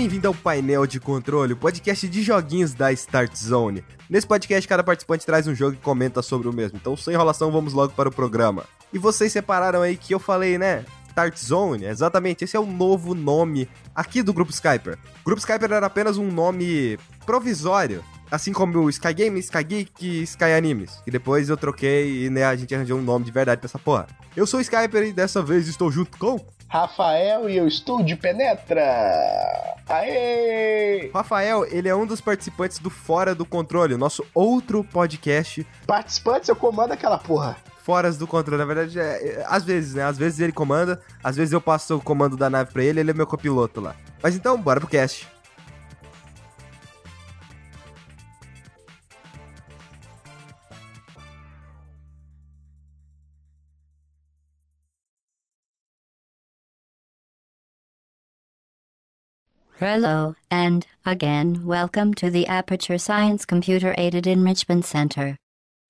bem-vindo ao Painel de Controle, o podcast de joguinhos da Start Zone. Nesse podcast, cada participante traz um jogo e comenta sobre o mesmo. Então, sem enrolação, vamos logo para o programa. E vocês separaram aí que eu falei, né? Start Zone, exatamente, esse é o novo nome aqui do Grupo Skyper. O Grupo Skyper era apenas um nome provisório, assim como o Sky Game, Sky Geek e Sky Animes. E depois eu troquei e né, a gente arranjou um nome de verdade pra essa porra. Eu sou o Skyper e dessa vez estou junto com... Rafael e eu estou de penetra! Aê! Rafael, ele é um dos participantes do Fora do Controle, nosso outro podcast Participantes, eu comando aquela porra. Foras do Controle. Na verdade, é, é- às vezes, né? Às vezes ele comanda, às vezes eu passo o comando da nave pra ele, ele é meu copiloto lá. Mas então, bora pro cast. Hello, and again, welcome to the Aperture Science Computer Aided Enrichment Center.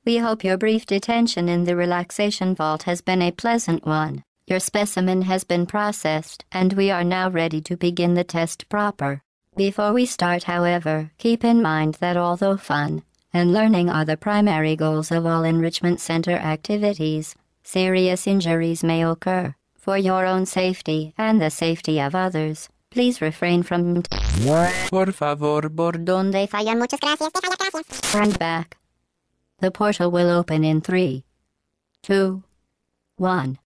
We hope your brief detention in the relaxation vault has been a pleasant one. Your specimen has been processed, and we are now ready to begin the test proper. Before we start, however, keep in mind that although fun and learning are the primary goals of all enrichment center activities, serious injuries may occur. For your own safety and the safety of others, please refrain from Por favor, bordón De falla, muchas gracias, de falla, gracias. and back. The portal will open in three, two, one.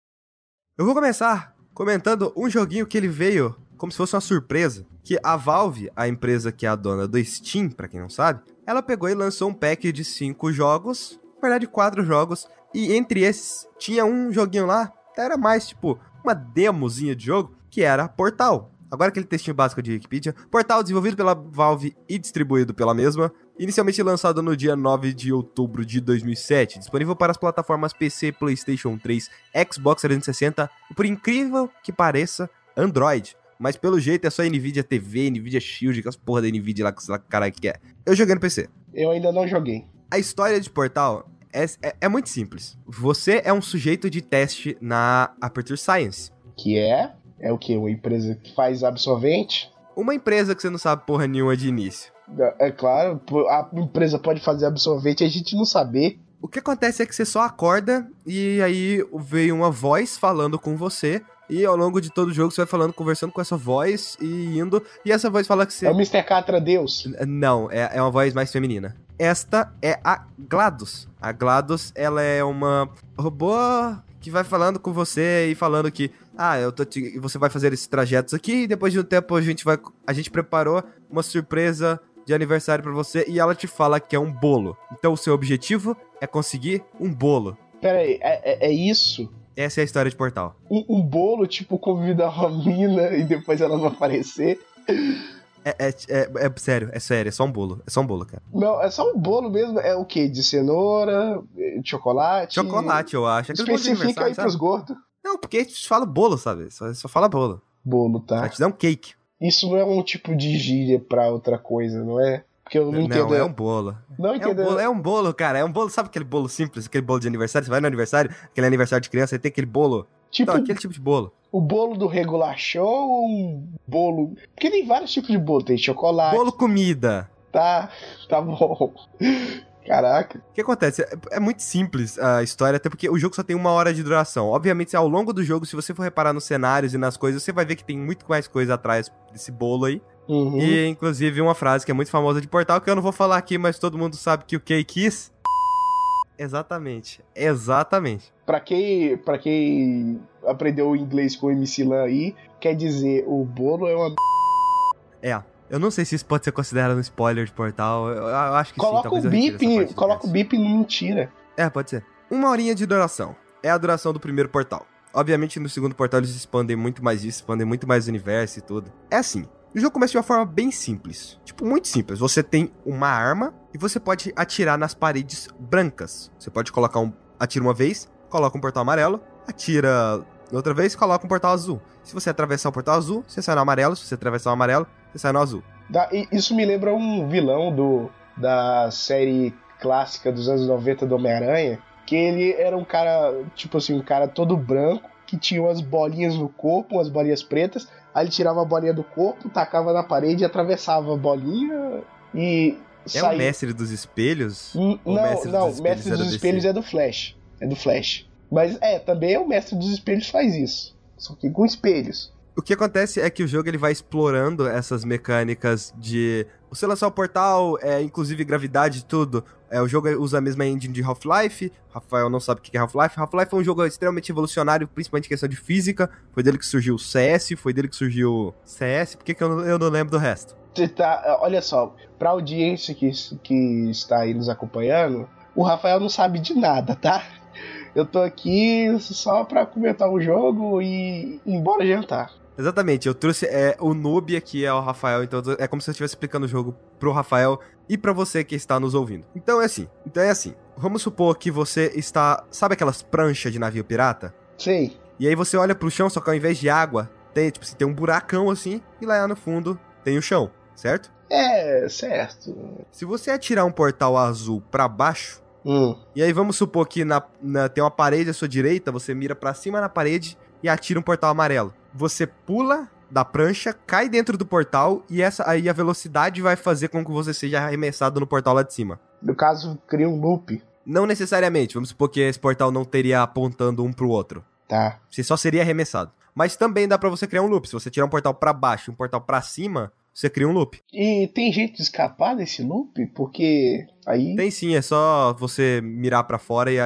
Eu vou começar comentando um joguinho que ele veio como se fosse uma surpresa. Que a Valve, a empresa que é a dona do Steam, pra quem não sabe, ela pegou e lançou um pack de cinco jogos, na verdade quatro jogos, e entre esses tinha um joguinho lá, era mais tipo uma demozinha de jogo, que era Portal. Agora aquele textinho básico de Wikipedia. Portal desenvolvido pela Valve e distribuído pela mesma. Inicialmente lançado no dia 9 de outubro de 2007. Disponível para as plataformas PC, PlayStation 3, Xbox 360 e, por incrível que pareça, Android. Mas pelo jeito é só Nvidia TV, Nvidia Shield, aquelas porra da Nvidia lá que lá que caralho que é. Eu joguei no PC. Eu ainda não joguei. A história de Portal é, é, é muito simples. Você é um sujeito de teste na Aperture Science. Que é? É o que? Uma empresa que faz absorvente? Uma empresa que você não sabe porra nenhuma de início. É claro, a empresa pode fazer absorvente e a gente não saber. O que acontece é que você só acorda e aí veio uma voz falando com você. E ao longo de todo o jogo você vai falando, conversando com essa voz e indo. E essa voz fala que você. É o Mr. Catra Deus. Não, é, é uma voz mais feminina. Esta é a GLaDOS. A GLaDOS, ela é uma robô que vai falando com você e falando que, ah, eu tô te... você vai fazer esses trajetos aqui e depois de um tempo a gente vai a gente preparou uma surpresa de aniversário pra você e ela te fala que é um bolo. Então o seu objetivo é conseguir um bolo. Pera aí, é, é- é isso? Essa é a história de Portal. Um, um bolo, tipo, convida uma mina e depois ela não aparecer? É, é, é, é sério, é sério, é só um bolo. É só um bolo, cara. Não, é só um bolo mesmo. É o quê? De cenoura, eh, de chocolate? Chocolate, eu acho. Aquele bolo de Especifica aí aniversário, pros sabe? gordos. Não, porque a gente fala bolo, sabe? Só, só fala bolo. Bolo, tá? Vai te dar um cake. Isso não é um tipo de gíria pra outra coisa, não é? Porque eu não, entendo. Não, é um bolo. Não É um, entendo. bolo, é um bolo, cara. É um bolo, sabe aquele bolo simples, aquele bolo de aniversário? Você vai no aniversário, aquele aniversário de criança, aí tem aquele bolo. Tipo, Então, aquele tipo de bolo. o bolo do regular show ou um bolo. Porque tem vários tipos de bolo. Tem chocolate. Bolo comida. Tá, tá bom. Caraca. O que acontece? É, é muito simples a história, até porque o jogo só tem uma hora de duração. Obviamente, ao longo do jogo, se você for reparar nos cenários e nas coisas, você vai ver que tem muito mais coisa atrás desse bolo aí. Uhum. E, inclusive, uma frase que é muito famosa de Portal, que eu não vou falar aqui, mas todo mundo sabe que o Kay quis. Exatamente. Exatamente. Pra quem, pra quem aprendeu inglês com o MC Lan aí, quer dizer, o bolo é uma. É. Eu não sei se isso pode ser considerado um spoiler de Portal. Eu, eu acho que sim. Coloca talvez o do coloca o bip no mentira. É, pode ser. Uma horinha de duração. É a duração do primeiro portal. Obviamente, no segundo portal eles expandem muito mais isso, expandem muito mais o universo e tudo. É assim. O jogo começa de uma forma bem simples. Tipo, muito simples. Você tem uma arma e você pode atirar nas paredes brancas. Você pode colocar um. Atira uma vez, coloca um portal amarelo, atira outra vez, coloca um portal azul. Se você atravessar o portal azul, você sai no amarelo. Se você atravessar o amarelo, você sai no azul. Da- isso me lembra um vilão do da série clássica dos anos 90 do Homem-Aranha, que ele era um cara, tipo assim, um cara todo branco, que tinha umas bolinhas no corpo, umas bolinhas pretas. Aí ele tirava a bolinha do corpo, tacava na parede, atravessava a bolinha e. É saía. o mestre dos espelhos? Ou Não, mestre não, dos o mestre dos espelhos é do Flash. É do Flash. Mas é, também o mestre dos espelhos faz isso. Só que com espelhos. O que acontece é que o jogo ele vai explorando essas mecânicas de você lançar o portal, é, inclusive gravidade tudo. É, o jogo usa a mesma engine de Half-Life. Rafael não sabe o que é Half-Life. Half-Life é um jogo extremamente evolucionário, principalmente em questão de física. Foi dele que surgiu o CS, foi dele que surgiu CS. Por que, que eu, não- eu não lembro do resto? Tá, olha só, pra audiência que, que está aí nos acompanhando, o Rafael não sabe de nada, tá? Eu tô aqui só pra comentar o jogo e ir embora jantar. Exatamente, eu trouxe é, o noob aqui é o Rafael, então é como se eu estivesse explicando o jogo pro Rafael e pra você que está nos ouvindo. Então é assim, então é assim. Vamos supor que você está, sabe aquelas pranchas de navio pirata? Sei. E aí você olha pro chão, só que ao invés de água, tem tipo assim, tem um buracão assim e lá no fundo tem o chão, certo? É, certo. Se você atirar um portal azul pra baixo, Hum, e aí vamos supor que na, na- tem uma parede à sua direita, você mira pra cima na parede e atira um portal amarelo. Você pula da prancha, cai dentro do portal e essa aí a velocidade vai fazer com que você seja arremessado no portal lá de cima. no caso, cria um loop. Não necessariamente, vamos supor que esse portal não teria apontando um pro outro. Tá. Você só seria arremessado. Mas também dá pra você criar um loop. Se você tirar um portal pra baixo e um portal pra cima, você cria um loop. E tem jeito de escapar desse loop? Porque aí. Tem sim, é só você mirar pra fora e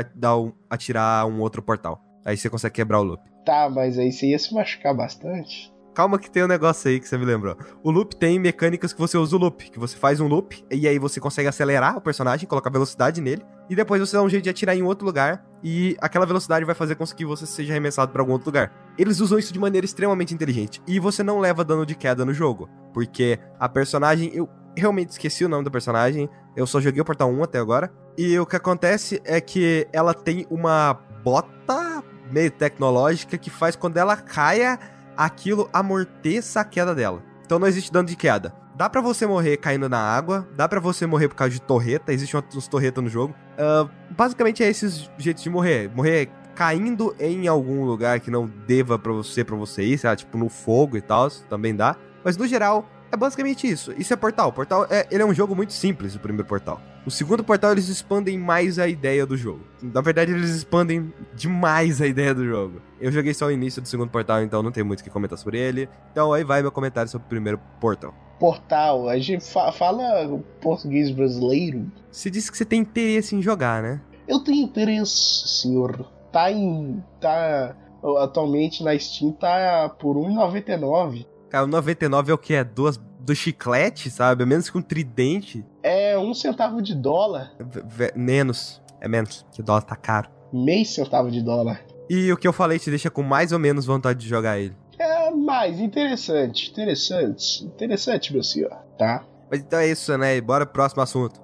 atirar um outro portal. Aí você consegue quebrar o loop. Tá, mas aí você ia se machucar bastante. Calma que tem um negócio aí que você me lembrou. O loop tem mecânicas que você usa o loop, que você faz um loop e aí você consegue acelerar o personagem, colocar velocidade nele e depois você dá um jeito de atirar em outro lugar e aquela velocidade vai fazer com que você seja arremessado pra algum outro lugar. Eles usam isso de maneira extremamente inteligente e você não leva dano de queda no jogo, porque a personagem eu realmente esqueci o nome da personagem, eu só joguei o Portal 1 até agora. E o que acontece é que ela tem uma bota meio tecnológica que faz quando ela caia, aquilo amorteça a queda dela. Então não existe dano de queda. Dá pra você morrer caindo na água, dá pra você morrer por causa de torreta, existem uns torretas no jogo. Ah, basicamente é esses jeitos de morrer. Morrer caindo em algum lugar que não deva pra você para você ir, sei lá, tipo no fogo e tal, também dá. Mas no geral, é basicamente isso. Isso é Portal. Portal é, ele é um jogo muito simples, o primeiro Portal. O segundo Portal eles expandem mais a ideia do jogo. Na verdade, eles expandem demais a ideia do jogo. Eu joguei só o início do segundo Portal, então não tem muito o que comentar sobre ele. Então aí vai meu comentário sobre o primeiro Portal. Portal, a gente fa- fala português brasileiro. Você disse que você tem interesse em jogar, né? Eu tenho interesse, senhor. Tá em. Tá. Atualmente na Steam tá por R$1,99. Cara, o 99 é o que? É duas do chiclete, sabe? É menos que um tridente. É um centavo de dólar. V- menos. É menos. Que dólar tá caro. Meio centavo de dólar. E o que eu falei te deixa com mais ou menos vontade de jogar ele. É mais interessante, interessante, interessante, meu senhor, tá? Mas então é isso, né? Bora pro próximo assunto.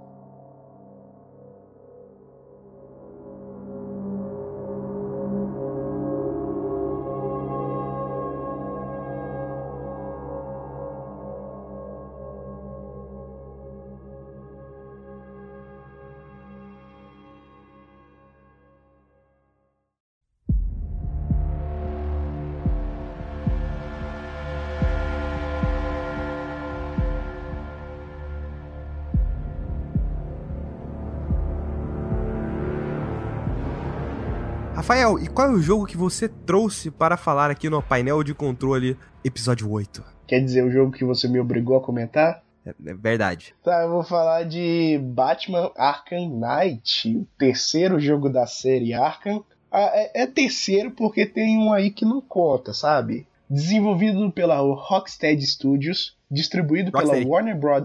Rafael, e qual é o jogo que você trouxe para falar aqui no painel de controle episódio 8? Quer dizer, o jogo que você me obrigou a comentar? É, é verdade. Tá, eu vou falar de Batman Arkham Knight, o terceiro jogo da série Arkham. Ah, é, é terceiro porque tem um aí que não conta, sabe? Desenvolvido pela Rocksteady Studios, distribuído Rocksteady. pela Warner Bros.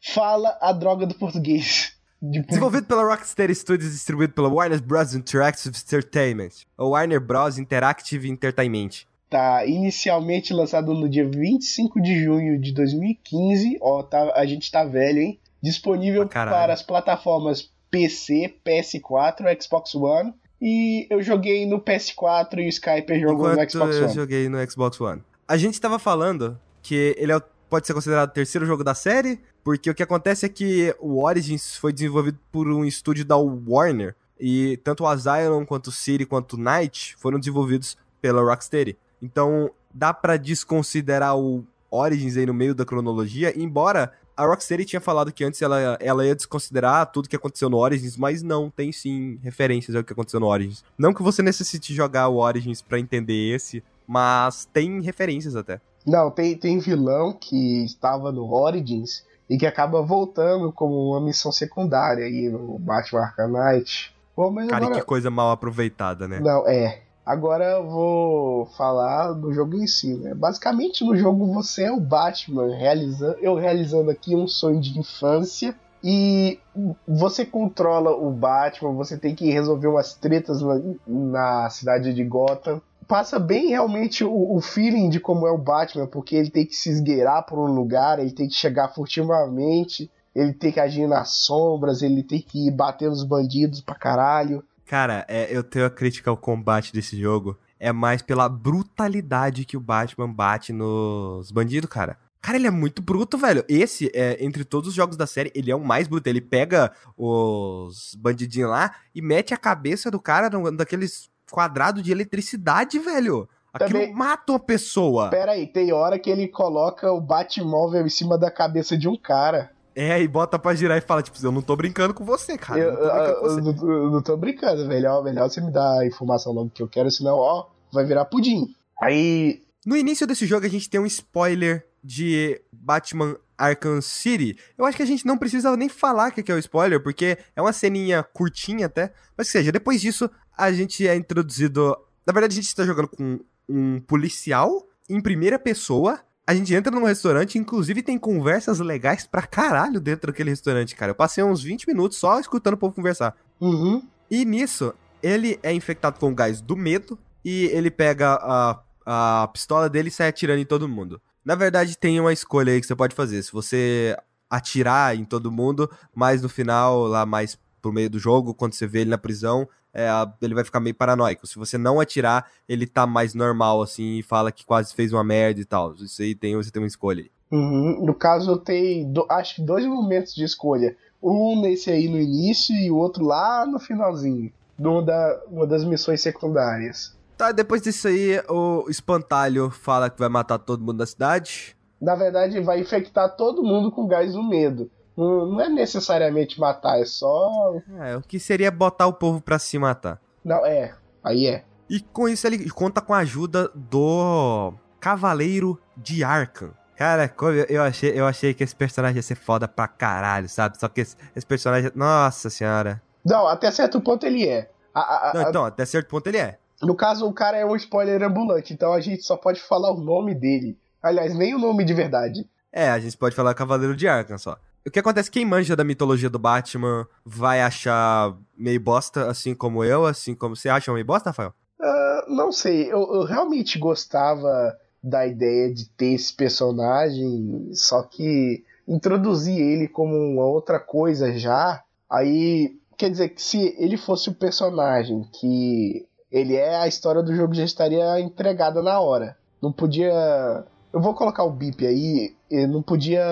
Fala a droga do português. De Desenvolvido pela Rocksteady Studios e distribuído pela Warner Bros. Interactive Entertainment. Ou Warner Bros. Interactive Entertainment. Tá inicialmente lançado no dia 25 de junho de 2015. Ó, tá, a gente tá velho, hein? Disponível caralho. para as plataformas PC, PS4, Xbox One. E eu joguei no PS4 e o Skyper jogou no Enquanto Xbox eu One. joguei no Xbox One. A gente tava falando que ele é o- pode ser considerado o terceiro jogo da série, porque o que acontece é que o Origins foi desenvolvido por um estúdio da Warner, e tanto o Asylum, quanto o City, quanto o Night foram desenvolvidos pela Rocksteady. Então, dá pra desconsiderar o Origins aí no meio da cronologia, embora a Rocksteady tinha falado que antes ela, ela ia desconsiderar tudo que aconteceu no Origins, mas não, tem sim referências ao que aconteceu no Origins. Não que você necessite jogar o Origins pra entender esse, mas tem referências até. Não, tem, tem vilão que estava no Origins e que acaba voltando como uma missão secundária aí no Batman Arkham Knight. Mas Cara, agora... que coisa mal aproveitada, né? Não, é. Agora eu vou falar do jogo em si, né? Basicamente no jogo você é o Batman, realizando, eu realizando aqui um sonho de infância. E você controla o Batman, você tem que resolver umas tretas na, na cidade de Gotham. Passa bem realmente o, o, feeling de como é o Batman, porque ele tem que se esgueirar por um lugar, ele tem que chegar furtivamente, ele tem que agir nas sombras, ele tem que bater nos bandidos pra caralho. Cara, é, eu tenho a crítica ao combate desse jogo. É mais pela brutalidade que o Batman bate nos bandidos, cara. Cara, ele é muito bruto, velho. Esse, é, entre todos os jogos da série, ele é o mais bruto. Ele pega os bandidinhos lá e mete a cabeça do cara daqueles quadrados de eletricidade, velho. Aquilo Também- mata uma pessoa. Pera aí, tem hora que ele coloca o Batmóvel em cima da cabeça de um cara. É, e bota pra girar e fala, tipo, eu não tô brincando com você, cara. eu, eu não tô você. eu eu não tô brincando, melhor, melhor você me dar a informação logo que eu quero, senão, ó, vai virar pudim. Aí, No início desse jogo, a gente tem um spoiler de Batman Arkham City. Eu acho que a gente não precisa nem falar o que que é o spoiler, porque é uma ceninha curtinha até. Mas que seja, depois disso, a gente é introduzido. Na verdade, a gente está jogando com um policial em primeira pessoa. A gente entra num restaurante, inclusive tem conversas legais pra caralho dentro daquele restaurante, cara. Eu passei uns 20 minutos só escutando o povo conversar. uhum, E nisso, ele é infectado com o gás do medo e ele pega a, a pistola dele e sai atirando em todo mundo. Na verdade, tem uma escolha aí que você pode fazer. Se você atirar em todo mundo, mas no final, lá mais pro meio do jogo, quando você vê ele na prisão, é, ele vai ficar meio paranoico. Se você não atirar, ele tá mais normal, assim, e fala que quase fez uma merda e tal. Isso aí tem, você tem uma escolha uhum. No caso, tem, do- acho que dois momentos de escolha. Um nesse aí no início e o outro lá no finalzinho. De uma das missões secundárias. Tá, depois disso aí, o espantalho fala que vai matar todo mundo da cidade. Na verdade, vai infectar todo mundo com gás do medo. Não, não é necessariamente matar, é só. É, o que seria botar o povo pra se matar. Não, é. Aí é. E com isso ele conta com a ajuda do Cavaleiro de Arkham. Cara, eu achei, eu achei que esse personagem ia ser foda pra caralho, sabe? Só que esse, esse personagem. Nossa senhora. Não, até certo ponto ele é. A- a- a- Não, então, até certo ponto ele é. No caso, o cara é um spoiler ambulante, então a gente só pode falar o nome dele. Aliás, nem o nome de verdade. É, a gente pode falar Cavaleiro de Arkham só. O que acontece, quem manja da mitologia do Batman vai achar meio bosta, assim como eu, assim como você acha meio bosta, Rafael? Ah, não sei, eu, eu realmente gostava da ideia de ter esse personagem, só que introduzir ele como uma outra coisa já, aí quer dizer que se ele fosse o personagem que ele é, a história do jogo já estaria entregada na hora. Não podia. Eu vou colocar o bip aí, eu não podia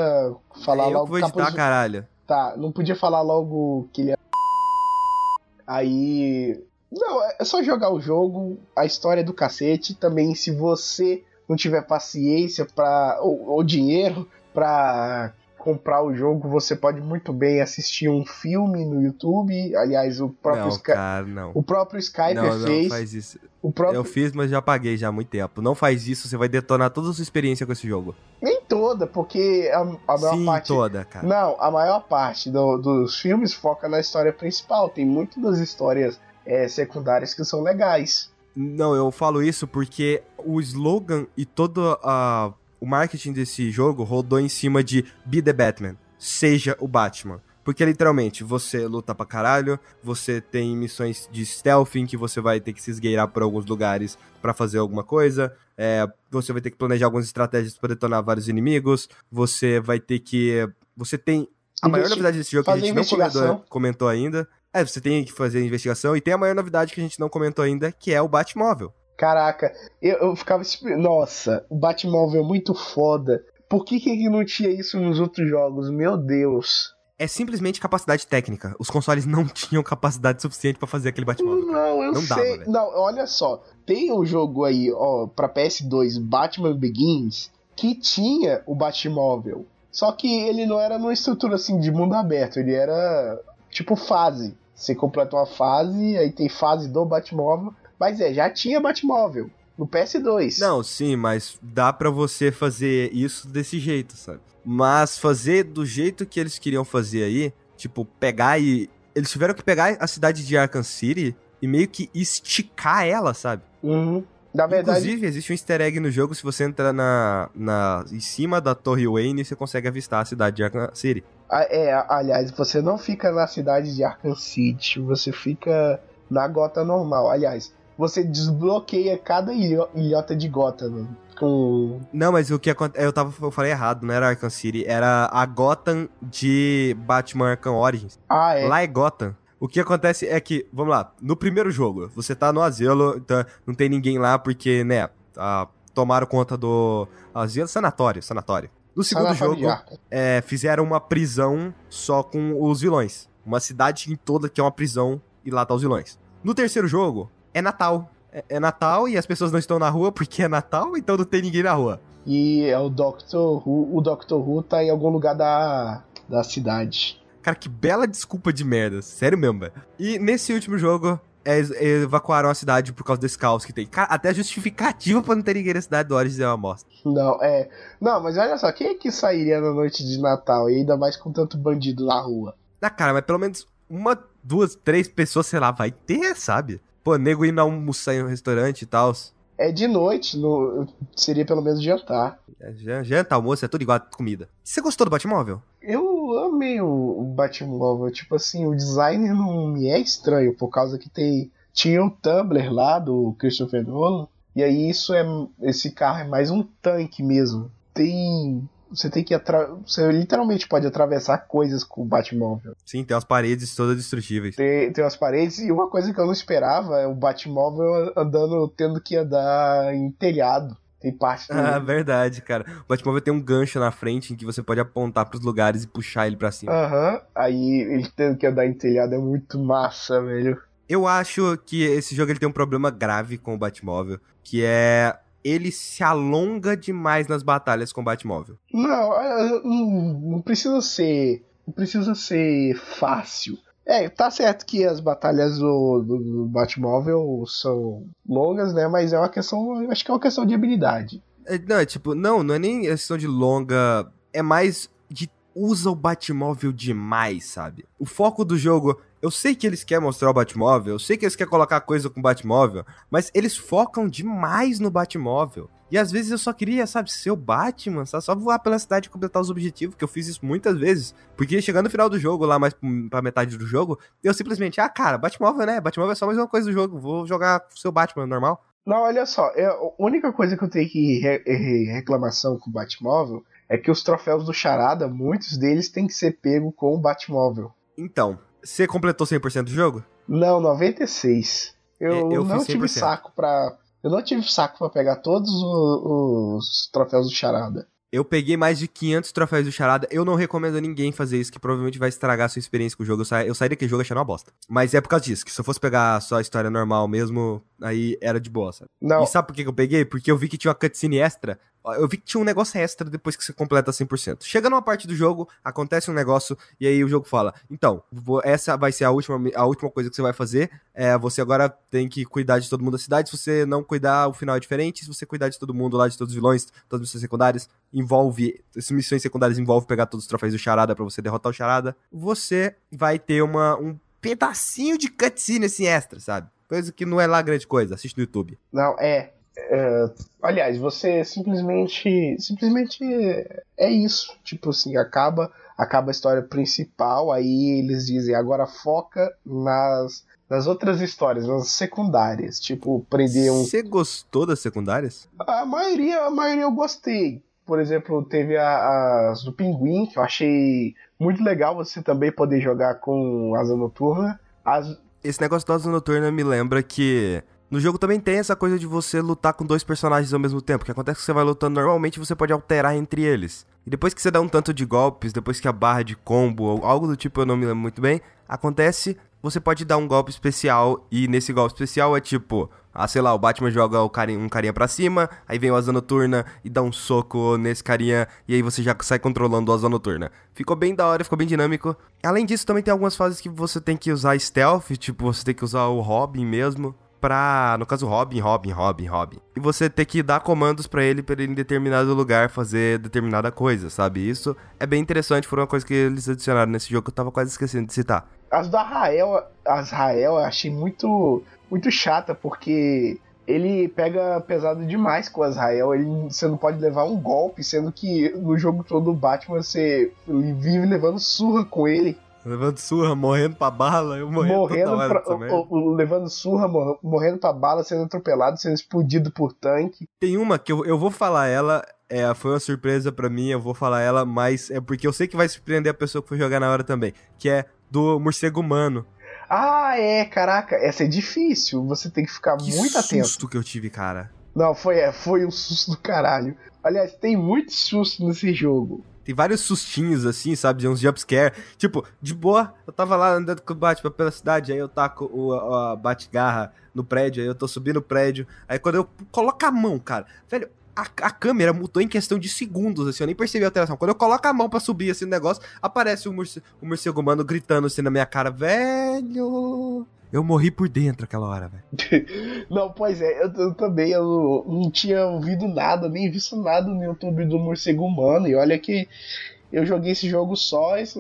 falar é eu logo que vou editar, caralho. Tá, não podia falar logo que ele é. Aí. Não, é só jogar o jogo, a história é do cacete. Também, se você não tiver paciência pra, ou, ou dinheiro pra comprar o jogo, você pode muito bem assistir um filme no YouTube. Aliás, o próprio, Não, Sky, cara, não. o próprio Skype Não, não fez. faz isso. O próprio, Eu fiz, mas já paguei já há muito tempo. Não faz isso, você vai detonar toda a sua experiência com esse jogo. Nem toda, porque a, a maior Sim, parte. toda, cara. Não, a maior parte do- dos filmes foca na história principal. Tem muitas das histórias é, secundárias que são legais. Não, eu falo isso porque o slogan e todo a, o marketing desse jogo rodou em cima de Be the Batman. Seja o Batman. Porque literalmente, você luta pra caralho, você tem missões de stealth em que você vai ter que se esgueirar por alguns lugares pra fazer alguma coisa, é, você vai ter que planejar algumas estratégias pra detonar vários inimigos, você vai ter que. Você tem. A maior Investi- novidade desse jogo que a fazer gente não comentou, comentou ainda. É, você tem que fazer a investigação e tem a maior novidade que a gente não comentou ainda, que é o Batmóvel. Caraca, eu, eu ficava. Nossa, o Batmóvel é muito foda. Por que, que não tinha isso nos outros jogos? Meu Deus. É simplesmente capacidade técnica. Os consoles não tinham capacidade suficiente pra fazer aquele Batmóvel. cara. Não, eu Não dava, sei. velho. não, olha só. Tem um jogo aí, ó, pra PS2, Batman Begins, que tinha o Batmóvel. Só que ele não era numa estrutura assim de mundo aberto, ele era tipo fase. Você completa uma fase, aí tem fase do Batmóvel. Mas é, já tinha Batmóvel no PS2. Não, sim, mas dá pra você fazer isso desse jeito, sabe? Mas fazer do jeito que eles queriam fazer aí, tipo, pegar e. Eles tiveram que pegar a cidade de Arkham City e meio que esticar ela, sabe? Uhum. Na verdade, Inclusive, existe um easter egg no jogo, se você entrar na, na, em cima da Torre Wayne, você consegue avistar a cidade de Arkham City. a- é, aliás, você não fica na cidade de Arkham City, você fica na Gota normal. Aliás, você desbloqueia cada ilho- ilhota de Gotham com Não, mas o que acontece. Eu, tava, eu falei errado, não era Arkham City, era a Gotham de Batman Arkham Origins. Ah, é. Lá é Gotham. O que acontece é que, vamos lá, no primeiro jogo, você tá no asilo, então não tem ninguém lá porque, né, ah, tomaram conta do asilo, sanatório, sanatório. No segundo Sanatório jogo, é, fizeram uma prisão só com os vilões. Uma cidade em toda que é uma prisão e lá tá os vilões. No terceiro jogo, é Natal. É, é Natal e as pessoas não estão na rua porque é Natal, então não tem ninguém na rua. E é o Doctor Who, o Doctor Who tá em algum lugar da, da cidade. Cara, que bela desculpa de merda. Sério mesmo, velho. E nesse último jogo, é, evacuaram a cidade por causa desse caos que tem. Cara, até a justificativa pra não ter ninguém na cidade do Origins é uma bosta. Não, é. Não, mas olha só, quem é que sairia na noite de Natal e ainda mais com tanto bandido na rua? Ah, cara, mas pelo menos uma, duas, três pessoas, sei lá, vai ter, sabe? Pô, nego indo almoçar em um restaurante e tal. É de noite, no, seria pelo menos jantar. É, jan- Janta, almoço, é tudo igual a comida. Você gostou do Batmóvel? Eu amei o, o Batmóvel, tipo assim, o design não me é estranho, por causa que tem. Tinha o Tumblr lá do Christopher Nolan, e aí isso é. Esse carro é mais um tanque mesmo. Tem. Você tem que. Você literalmente pode atravessar coisas com o Batmóvel. Sim, tem umas paredes todas destrutíveis. Tem, tem umas paredes, e uma coisa que eu não esperava é o Batmóvel andando, tendo que andar em telhado. Tem parte do. Ah, verdade, cara. O Batmóvel tem um gancho na frente em que você pode apontar pros lugares e puxar ele pra cima. Aham, aí ele tendo que andar em telhado é muito massa, velho. Eu acho que esse jogo ele tem um problema grave com o Batmóvel, que é ele se alonga demais nas batalhas com o Batmóvel. Não, ah, não, não precisa ser. Não precisa ser fácil. É, tá certo que as batalhas do, do, do Batmóvel são longas, né? Mas é uma questão. Acho que é uma questão de habilidade. É, Não, é tipo, não, não é nem questão de longa, é mais de usa o Batmóvel demais, sabe? O foco do jogo, eu sei que eles querem mostrar o Batmóvel, eu sei que eles querem colocar coisa com o Batmóvel, mas eles focam demais no Batmóvel. E às vezes eu só queria, sabe, ser o Batman, sabe? só voar pela cidade e completar os objetivos, que eu fiz isso muitas vezes. Porque chegando no final do jogo, lá mais pra metade do jogo, eu simplesmente, ah, cara, Batmóvel, né? Batmóvel é só mais uma coisa do jogo, vou jogar o seu Batman normal. Não, olha só, é, a única coisa que eu tenho que re- re- reclamação com o Batmóvel é que os troféus do Charada, muitos deles têm que ser pego com o Batmóvel. Então, você completou 100% do jogo? Não, 96. Eu, É, eu não tive 100%. saco pra. Eu não tive saco pra pegar todos o- os, troféus do Charada. Eu peguei mais de 500 troféus do Charada. Eu não recomendo a ninguém fazer isso, que provavelmente vai estragar a sua experiência com o jogo. Eu, sa... eu saí daquele jogo achando uma bosta. Mas é por causa disso, que se eu fosse pegar só a história normal mesmo, aí era de boa, sabe? Não, E sabe por que que eu peguei? Porque eu vi que tinha uma cutscene extra. Eu vi que tinha um negócio extra depois que você completa 100%. Chega numa parte do jogo, acontece um negócio, e aí o jogo fala: Então, essa vai ser a última, a última coisa que você vai fazer. É, você agora tem que cuidar de todo mundo da cidade. Se você não cuidar, o final é diferente. Se você cuidar de todo mundo lá, de todos os vilões, todas as missões secundárias, envolve. Essas missões secundárias envolvem pegar todos os troféus do Charada pra você derrotar o Charada. Você vai ter uma, um pedacinho de cutscene assim extra, sabe? Coisa que não é lá grande coisa. Assiste no YouTube. não, é. É, aliás, você simplesmente. Simplesmente é isso. Tipo assim, acaba, acaba a história principal, aí eles dizem, agora foca nas, nas outras histórias, nas secundárias. Tipo, prender um. Você gostou das secundárias? A maioria, a maioria eu gostei. Por exemplo, teve a- as do Pinguim, que eu achei muito legal você também poder jogar com Asa Noturna. As, Esse negócio do Asa Noturna me lembra que No jogo também tem essa coisa de você lutar com dois personagens ao mesmo tempo. O que acontece que você vai lutando normalmente você pode alterar entre eles. E depois que você dá um tanto de golpes, depois que a barra de combo ou algo do tipo eu não me lembro muito bem, acontece, você pode dar um golpe especial e nesse golpe especial é tipo, ah, sei lá, o Batman joga o carinha, um carinha pra cima, aí vem o Asa Noturna e dá um soco nesse carinha e aí você já sai controlando o Asa Noturna. Ficou bem da hora, ficou bem dinâmico. Além disso, também tem algumas fases que você tem que usar stealth, tipo, você tem que usar o Robin mesmo pra, no caso, Robin, Robin, Robin, Robin. E você ter que dar comandos pra ele pra ele em determinado lugar fazer determinada coisa, sabe? Isso é bem interessante, foi uma coisa que eles adicionaram nesse jogo que eu tava quase esquecendo de citar. As do Arrael, as Rael eu achei muito, muito chata, porque ele pega pesado demais com as Rael. Ele, você não pode levar um golpe, sendo que no jogo todo o Batman você vive levando surra com ele. Levando surra, morrendo pra bala, eu morrendo, morrendo pra- o- o- levando surra, mor- morrendo pra bala, sendo atropelado, sendo explodido por tanque. Tem uma que eu, eu vou falar ela, é, foi uma surpresa pra mim, eu vou falar ela, mas é porque eu sei que vai surpreender a pessoa que for jogar na hora também, que é do morcego humano. Ah, é, caraca, essa é difícil. Você tem que ficar Que muito atento. susto que eu tive, cara. Não, foi, é, foi um susto do caralho. Aliás, tem muito susto nesse jogo. Tem vários sustinhos assim, sabe? Uns jumpscare. Tipo, de boa, eu tava lá andando com o Batman pela cidade, aí eu taco o, a, a Batgarra no prédio, aí eu tô subindo o prédio. Aí quando eu coloco a mão, cara, velho, a, a câmera mudou em questão de segundos, assim, eu nem percebi a alteração. Quando eu coloco a mão pra subir assim negócio, aparece o, morce, o morcego humano gritando assim na minha cara, velho. Eu morri por dentro aquela hora, velho. Não, pois é, eu, eu também eu não tinha ouvido nada, nem visto nada no YouTube do Morcego Humano. E olha que eu joguei esse jogo só esse,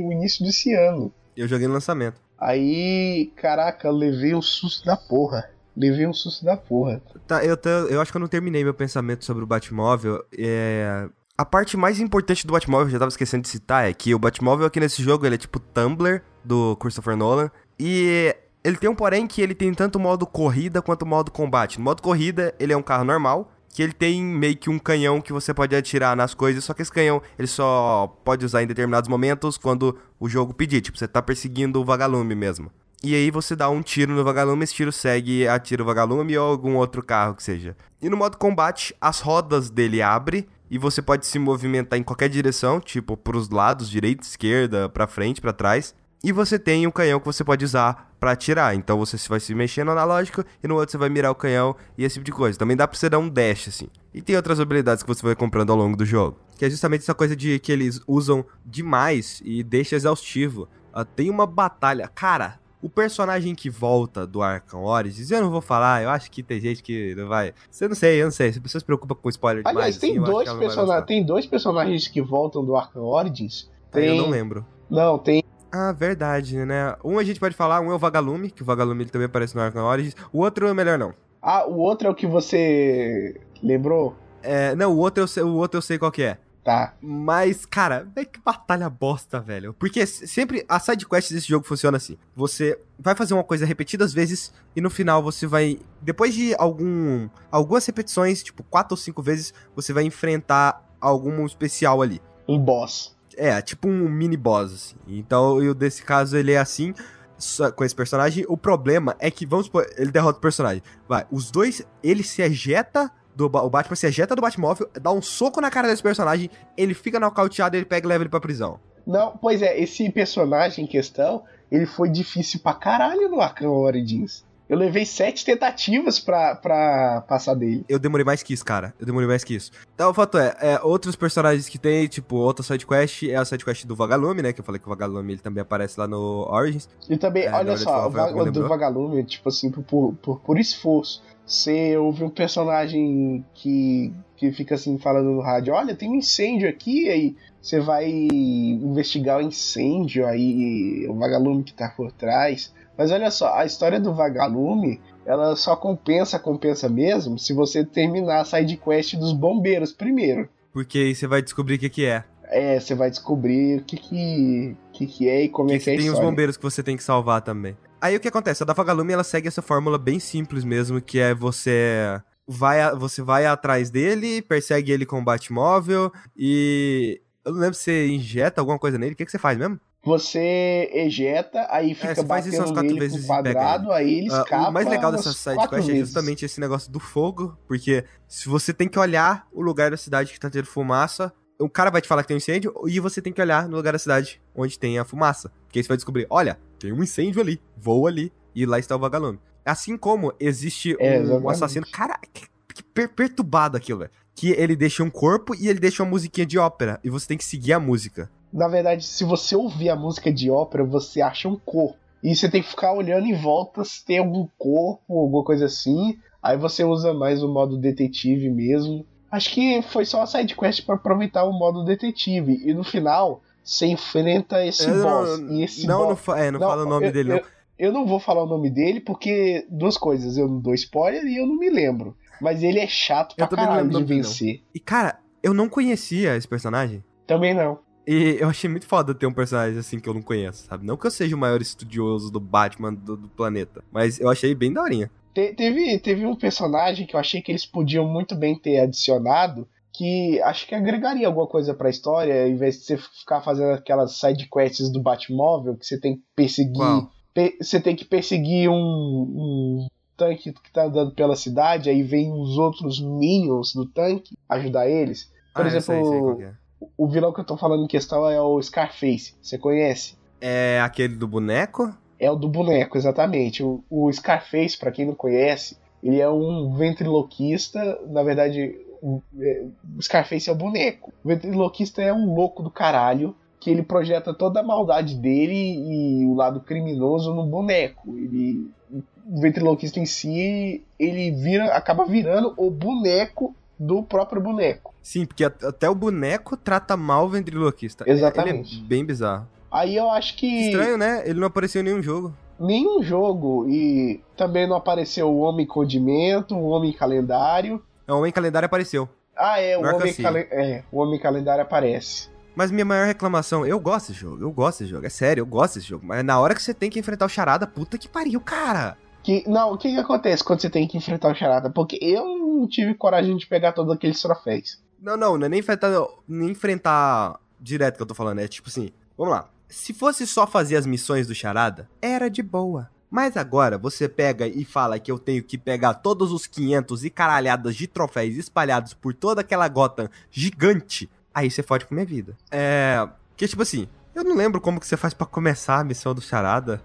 o início desse ano. Eu joguei no lançamento. Aí, caraca, levei um susto da porra. Levei um susto da porra. Tá, eu, tô- eu acho que eu não terminei meu pensamento sobre o Batmóvel. É... A parte mais importante do Batmóvel, eu já tava esquecendo de citar, é que o Batmóvel aqui nesse jogo, ele é tipo Tumblr do Christopher Nolan. E ele tem um porém que ele tem tanto modo corrida quanto modo combate. No modo corrida, ele é um carro normal, que ele tem meio que um canhão que você pode atirar nas coisas, só que esse canhão ele só pode usar em determinados momentos quando o jogo pedir, tipo, você tá perseguindo o vagalume mesmo. E aí você dá um tiro no vagalume, esse tiro segue, atira o vagalume ou algum outro carro que seja. E no modo combate, as rodas dele abrem e você pode se movimentar em qualquer direção, tipo pros lados, direita, esquerda, pra frente, pra trás. E você tem um canhão que você pode usar pra atirar. Então você vai se mexendo no analógico e no outro você vai mirar o canhão e esse tipo de coisa. Também dá pra você dar um dash, assim. E tem outras habilidades que você vai comprando ao longo do jogo. Que é justamente essa coisa de que eles usam demais e deixa exaustivo. Ah, tem uma batalha. Cara, o personagem que volta do Arkham Origins, eu não vou falar, eu acho que tem gente que não vai. Você não sei, eu não sei. Se a pessoa se preocupa com spoiler demais. Aliás, tem, assim, dois gostar. tem dois personagens que voltam do Arkham Origins. Tem... Eu não lembro. Não, tem. Ah, verdade, né? Um a gente pode falar, um é o Vagalume, que o Vagalume ele também aparece no Arkham Origins. O outro é melhor não. Ah, o outro é o que você lembrou? É, não, o outro, eu sei, o outro eu sei qual que é. Tá. Mas, cara, é que batalha bosta, velho. Porque sempre a side quest desse jogo funciona assim. Você vai fazer uma coisa repetidas vezes e no final você vai, depois de algum algumas repetições, tipo quatro ou cinco vezes, você vai enfrentar algum especial ali. Um boss. É, tipo um mini boss assim. Então, eu desse caso ele é assim com esse personagem. O problema é que vamos supor, ele derrota o personagem. Vai, os dois, ele se ejeta do o Batman se ejeta do Batmóvel, dá um soco na cara desse personagem, ele fica nocauteado, ele pega e leva ele pra prisão. Não, pois é, esse personagem em questão, ele foi difícil pra caralho no Arkham Origins. Eu levei sete tentativas pra, pra passar dele. Eu demorei mais que isso, cara. Eu demorei mais que isso. Então, o fato é, é, outros personagens que tem, tipo, outra sidequest, é a sidequest do Vagalume, né? Que eu falei que o Vagalume ele também aparece lá no Origins. E também, É, olha só, o va- do. Vagalume, tipo assim, por, por, por, por esforço. Você ouve um personagem que, que fica assim falando no rádio, olha, tem um incêndio aqui, aí você vai investigar o incêndio, aí o vagalume que tá por trás. Mas olha só, a história do vagalume, ela só compensa, compensa mesmo, se você terminar a side quest dos bombeiros primeiro. Porque aí você vai descobrir o que que é. É, você vai descobrir o que que, que, que é e como é que é a tem os bombeiros que você tem que salvar também. Aí o que acontece? A da Vagalume ela segue essa fórmula bem simples mesmo, que é você vai você vai atrás dele, persegue ele com o Batmóvel e eu não lembro se você injeta alguma coisa nele. O que, que você faz mesmo? Você ejeta, aí fica você faz isso umas quatro vezes quadrado, aí ele Ah, escapa o mais legal dessa umas side quatro quest é justamente esse negócio do fogo, porque se você tem que olhar o lugar da cidade que tá tendo fumaça, o cara vai te falar que tem um incêndio e você tem que olhar no lugar da cidade onde tem a fumaça. Porque aí você vai descobrir, olha, tem um incêndio ali, voa ali e lá está o vagalume. Assim como existe É, um exatamente. assassino, cara, que, que per- perturbado aquilo, velho. Que ele deixa um corpo e ele deixa uma musiquinha de ópera e você tem que seguir a música. Na verdade, se você ouvir a música de ópera, você acha um corpo. E você tem que ficar olhando em volta se tem algum corpo, alguma coisa assim. Aí você usa mais o modo detetive mesmo. Acho que foi só uma side quest pra aproveitar o modo detetive. E no final, você enfrenta esse boss. não, e esse não, boss... não, é, não, fala o nome eu- dele, não. eu- Eu não vou falar o nome dele porque duas coisas, eu não dou spoiler e eu não me lembro. Mas ele é chato pra não caralho de vencer. E cara, eu não conhecia esse personagem. Também não. E eu achei muito foda ter um personagem assim que eu não conheço, sabe? Não que eu seja o maior estudioso do Batman do, do planeta, mas eu achei bem daorinha. Te- teve, teve um personagem que eu achei que eles podiam muito bem ter adicionado, que acho que agregaria alguma coisa pra história, em vez de você ficar fazendo aquelas side quests do Batmóvel, que você tem que perseguir. Pe- você tem que perseguir um, um tanque que tá andando pela cidade, aí vem os outros minions do tanque ajudar eles. Por Ah, eu exemplo, sei, sei é. O vilão que eu tô falando em questão é o Scarface. Você conhece? É aquele do boneco? É o do boneco, exatamente. O, o Scarface, pra quem não conhece, ele é um ventriloquista. Na verdade, o, é, o Scarface é o boneco. O ventriloquista é um louco do caralho que ele projeta toda a maldade dele e o lado criminoso no boneco. Ele, o ventriloquista em si, ele vira, acaba virando o boneco do próprio boneco. Sim, porque at- até o boneco trata mal o ventriloquista. É- Exatamente. Ele é bem bizarro. Aí eu acho que Estranho, né? Ele não apareceu em nenhum jogo. nenhum jogo e também não apareceu o Homem Condimento, o Homem Calendário. É, O Homem Calendário apareceu. Ah, é, o Homem, City. Calen- é, o Homem Calendário aparece. Mas minha maior reclamação, eu gosto desse jogo, eu gosto desse jogo, é sério, eu gosto desse jogo. Mas na hora que você tem que enfrentar o charada, puta que pariu, cara. Que, não, o que, que acontece quando você tem que enfrentar o Charada? Porque eu não tive coragem de pegar todos aqueles troféus. Não, não, não é nem enfrentar, nem enfrentar direto que eu tô falando, é tipo assim, vamos lá. Se fosse só fazer as missões do charada, era de boa. Mas agora você pega e fala que eu tenho que pegar todos os 500 e caralhadas de troféus espalhados por toda aquela Gotham gigante, aí você fode com minha vida. É. Que tipo assim, eu não lembro como que você faz pra começar a missão do charada.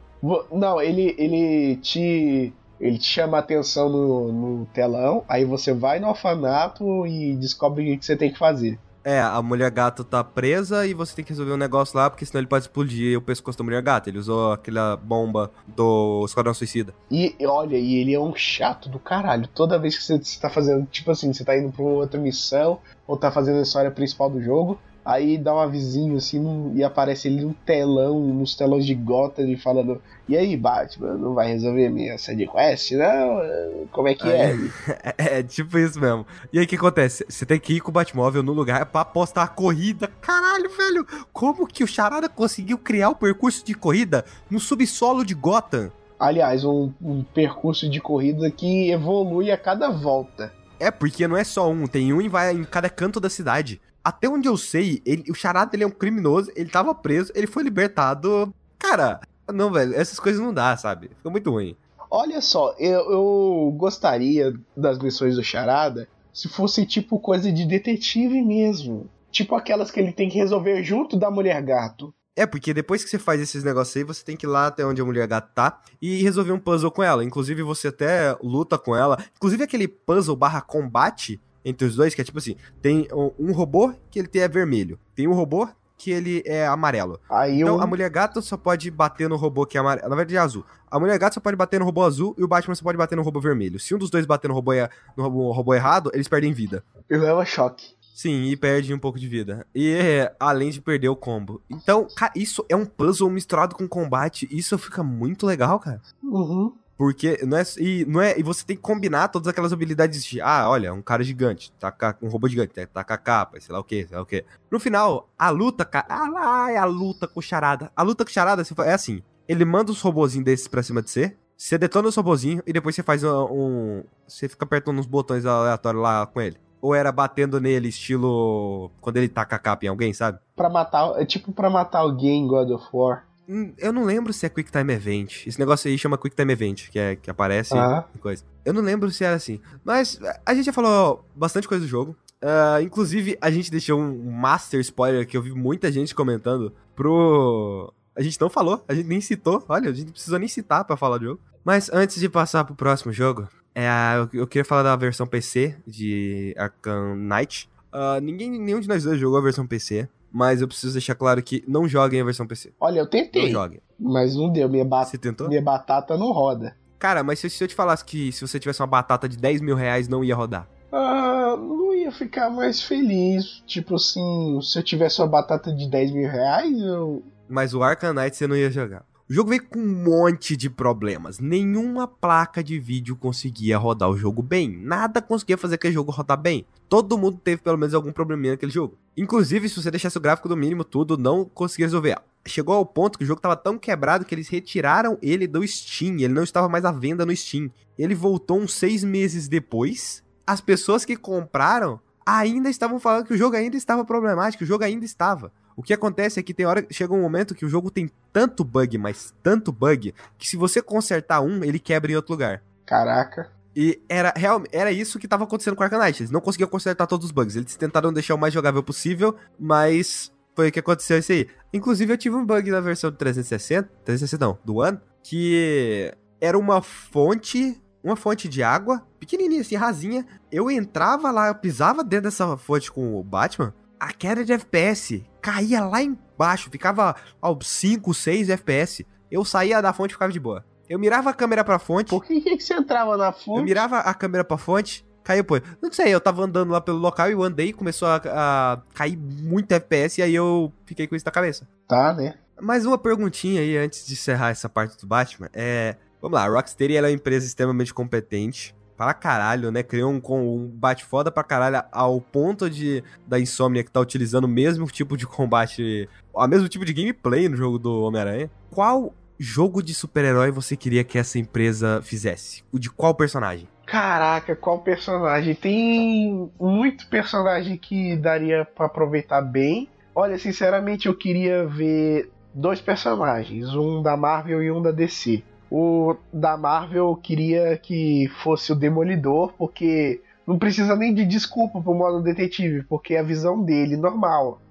Não, ele, ele te. Ele te chama a atenção no, no telão, aí você vai no orfanato e descobre o que você tem que fazer. É, a mulher gato tá presa e você tem que resolver um negócio lá, porque senão ele pode explodir o pescoço da mulher gata. Ele usou aquela bomba do Esquadrão Suicida. E olha, e ele é um chato do caralho. Toda vez que você, você tá fazendo, tipo assim, você tá indo pra outra missão, ou tá fazendo a história principal do jogo, aí dá um avisinho assim num- e aparece ele num telão, nos telões de Gotham, falando: E aí, Batman, não vai resolver minha side quest? Não? Como é que é? É, é tipo isso mesmo. E aí o que acontece? Você tem que ir com o Batmóvel no lugar pra apostar a corrida. Caralho, velho! Como que o Charada conseguiu criar o percurso de corrida no subsolo de Gotham? Aliás, um, um percurso de corrida que evolui a cada volta. É, porque não é só um, tem um e vai em cada canto da cidade. Até onde eu sei, ele- o Charada ele é um criminoso, ele tava preso, ele foi libertado. Cara, não, velho, essas coisas não dá, sabe? Fica muito ruim. Olha só, eu, eu gostaria das missões do Charada se fosse tipo coisa de detetive mesmo. Tipo aquelas que ele tem que resolver junto da mulher gato. É, porque depois que você faz esses negócios aí, você tem que ir lá até onde a mulher gata tá e resolver um puzzle com ela. Inclusive, você até luta com ela. Inclusive, aquele puzzle barra combate entre os dois, que é tipo assim: tem um- robô que ele tem é vermelho, tem um robô que ele é amarelo. Aí Então, eu. a mulher gata só pode bater no robô que é amarelo. Na verdade, é azul. A mulher gata só pode bater no robô azul e o Batman só pode bater no robô vermelho. Se um dos dois bater no robô, no robô, robô errado, eles perdem vida. Eu levo choque. Sim, e perde um pouco de vida. E é, além de perder o combo. Então, cara, isso é um puzzle misturado com combate. Isso fica muito legal, cara. Uhum. Porque não é, e, não é, e você tem que combinar todas aquelas habilidades de, ah, olha, um cara gigante, tá um robô gigante, tá com a capa, sei lá o que, sei lá o que. No final, a luta, cara, ah é a luta com charada. A luta com charada é assim, ele manda uns robozinhos desses pra cima de você, você detona os robozinhos e depois você faz um, um- você fica apertando uns botões aleatórios lá com ele. Ou era batendo nele, estilo. Quando ele taca a capa em alguém, sabe? Pra matar. É tipo pra matar alguém em God of War. Hum, Eu não lembro se é Quick Time Event. Esse negócio aí chama Quick Time Event, que, é, que aparece Ah. coisa. Eu não lembro se era assim. Mas eh, a gente já falou bastante coisa do jogo. Ah, inclusive, a gente deixou um master spoiler que eu vi muita gente comentando pro. A gente não falou, a gente nem citou. Olha, a gente não precisou nem citar pra falar do jogo. Mas antes de passar pro próximo jogo, é, eu, eu queria falar da versão PC de Arkham Knight. Ah, ninguém, nenhum de nós dois jogou a versão PC, mas eu preciso deixar claro que não joguem a versão PC. Olha, eu Não tentei, joguem. mas não deu. Minha, ba- Você tentou? minha batata não roda. Cara, mas se, se eu te falasse que se você tivesse uma batata de 10 mil reais, não ia rodar. Ah, não ia ficar mais feliz. Tipo assim, se eu tivesse uma batata de 10 mil reais, eu. Mas o Knight você não ia jogar. O jogo veio com um monte de problemas. Nenhuma placa de vídeo conseguia rodar o jogo bem. Nada conseguia fazer aquele jogo rodar bem. Todo mundo teve pelo menos algum probleminha naquele jogo. Inclusive, se você deixasse o gráfico do mínimo, tudo, não conseguia resolver. Chegou ao ponto que o jogo tava tão quebrado que eles retiraram ele do Steam. Ele não estava mais à venda no Steam. Ele voltou uns seis meses depois. As pessoas que compraram ainda estavam falando que o jogo ainda estava problemático. O jogo ainda estava. O que acontece é que tem hora, chega um momento que o jogo tem tanto bug, mas tanto bug, que se você consertar um, ele quebra em outro lugar. Caraca. E era, real, era isso que tava acontecendo com Arkham Knight. Eles não conseguiam consertar todos os bugs. Eles tentaram deixar o mais jogável possível, mas foi o que aconteceu isso aí. Inclusive, eu tive um bug na versão do 360, 360 não, do One, que era uma fonte, uma fonte de água, pequenininha assim, rasinha. Eu entrava lá, eu pisava dentro dessa fonte com o Batman, a queda de FPS caía lá embaixo, ficava aos 5, 6 FPS. Eu saía da fonte e ficava de boa. Eu mirava a câmera pra fonte, Por que, que você entrava na eu fonte? mirava a câmera pra fonte, caiu, pô. Não sei, eu tava andando lá pelo local e eu andei, começou a, a cair muito FPS e aí eu fiquei com isso na cabeça. Tá, né? Mais uma perguntinha aí antes de encerrar essa parte do Batman. É. Vamos lá, a Rocksteady é uma empresa extremamente competente. Para caralho, né? Criou um, um bate foda pra caralho ao ponto de da Insomnia que tá utilizando o mesmo tipo de combate, o mesmo tipo de gameplay no jogo do Homem-Aranha. Qual jogo de super-herói você queria que essa empresa fizesse? O de qual personagem? Caraca, qual personagem? Tem muito personagem que daria pra aproveitar bem. Olha, sinceramente, eu queria ver dois personagens, um da Marvel e um da DC. O da Marvel queria que fosse o Demolidor, porque não precisa nem de desculpa pro modo detetive, porque é a visão dele normal.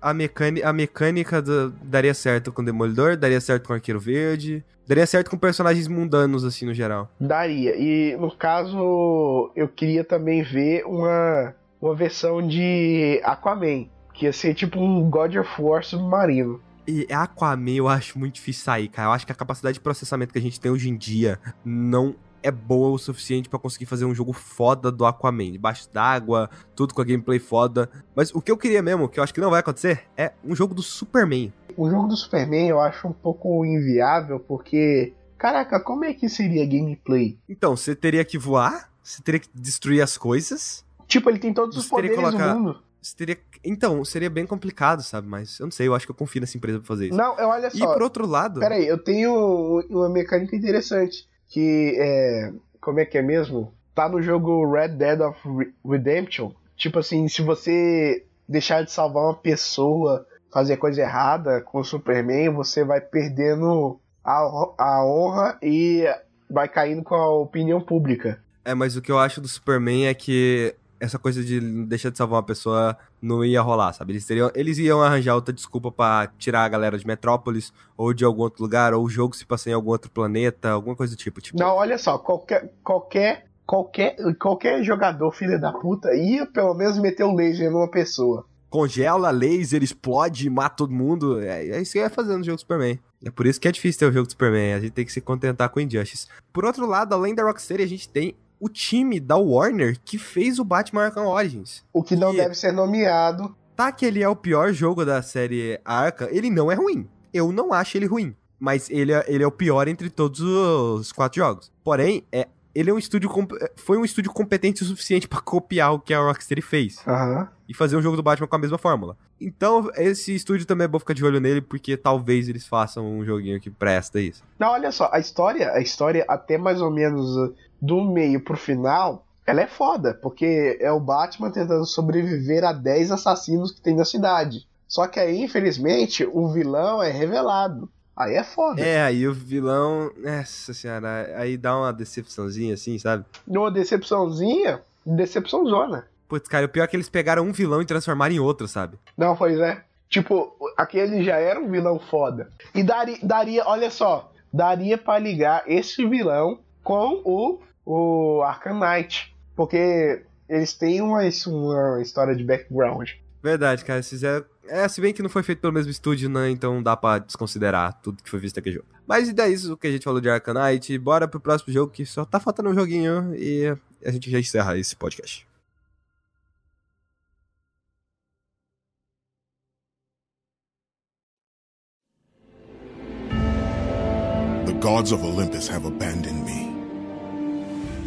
A, mecâni- a mecânica do- daria certo com o Demolidor, daria certo com o Arqueiro Verde, daria certo com personagens mundanos, assim, no geral. Daria. E no caso, eu queria também ver uma, uma versão de Aquaman, que ia ser tipo um God of War submarino. E Aquaman eu acho muito difícil sair, cara. Eu acho que a capacidade de processamento que a gente tem hoje em dia não é boa o suficiente pra conseguir fazer um jogo foda do Aquaman. Debaixo d'água, tudo com a gameplay foda. Mas o que eu queria mesmo, que eu acho que não vai acontecer, é um jogo do Superman. O jogo do Superman eu acho um pouco inviável, porque. Caraca, como é que seria a gameplay? Então, você teria que voar, você teria que destruir as coisas, Tipo, ele tem todos os poderes colocar- do mundo. Teria... Então, seria bem complicado, sabe? Mas eu não sei, eu acho que eu confio nessa empresa pra fazer isso. Não, eu- olha E só. por outro lado... Pera aí, eu tenho uma mecânica interessante. Que é. Como é que é mesmo? Tá no jogo Red Dead of Re- Redemption. Tipo assim, se você deixar de salvar uma pessoa, fazer coisa errada com o Superman, você vai perdendo a, a honra e vai caindo com a opinião pública. É, mas o que eu acho do Superman é que essa coisa de deixar de salvar uma pessoa não ia rolar, sabe? Eles, teriam, eles iam arranjar outra desculpa pra tirar a galera de Metrópolis ou de algum outro lugar, ou o jogo se passa em algum outro planeta, alguma coisa do tipo. tipo Não, olha só, qualquer. qualquer Qualquer, qualquer jogador filho da puta ia pelo menos meter o laser numa pessoa. Congela, laser, explode, mata todo mundo. É, é isso que ia fazer no jogo Superman. É por isso que é difícil ter o jogo do Superman. A gente tem que se contentar com Injustice. Por outro lado, além da Rocksteady, a gente tem o time da Warner que fez o Batman Arkham Origins. O que não Que- deve ser nomeado. Tá que ele é o pior jogo da série Arkham, ele não é ruim. Eu não acho ele ruim. Mas ele é, ele é o pior entre todos os quatro jogos. Porém, é, ele é um estúdio foi um estúdio competente o suficiente pra copiar o que a Rocksteady fez Aham. e fazer um jogo do Batman com a mesma fórmula. Então, esse estúdio também é bom ficar de olho nele, porque talvez eles façam um joguinho que presta isso. Não, olha só, a história, a história até mais ou menos do meio pro final, ela é foda, porque é o Batman tentando sobreviver a 10 assassinos que tem na cidade. Só que aí, infelizmente, o vilão é revelado. Aí é foda. É, aí o vilão. Nossa senhora, aí dá uma decepçãozinha assim, sabe? Numa decepçãozinha, decepção zona. Putz, cara, o pior é que eles pegaram um vilão e transformaram em outro, sabe? Não, pois é. Tipo, aquele já era um vilão foda. E daria, daria olha só, daria pra ligar esse vilão com o, o Arkham Knight. Porque eles têm uma, uma história de background. Verdade, cara, eles fizeram. É, se bem que não foi feito pelo mesmo estúdio, né? Então dá pra desconsiderar tudo que foi visto aqui jogo. Mas e daí isso que a gente falou de Knight. Bora pro próximo jogo que só tá faltando um joguinho e a gente já encerra esse podcast. The gods of Olympus have abandoned me.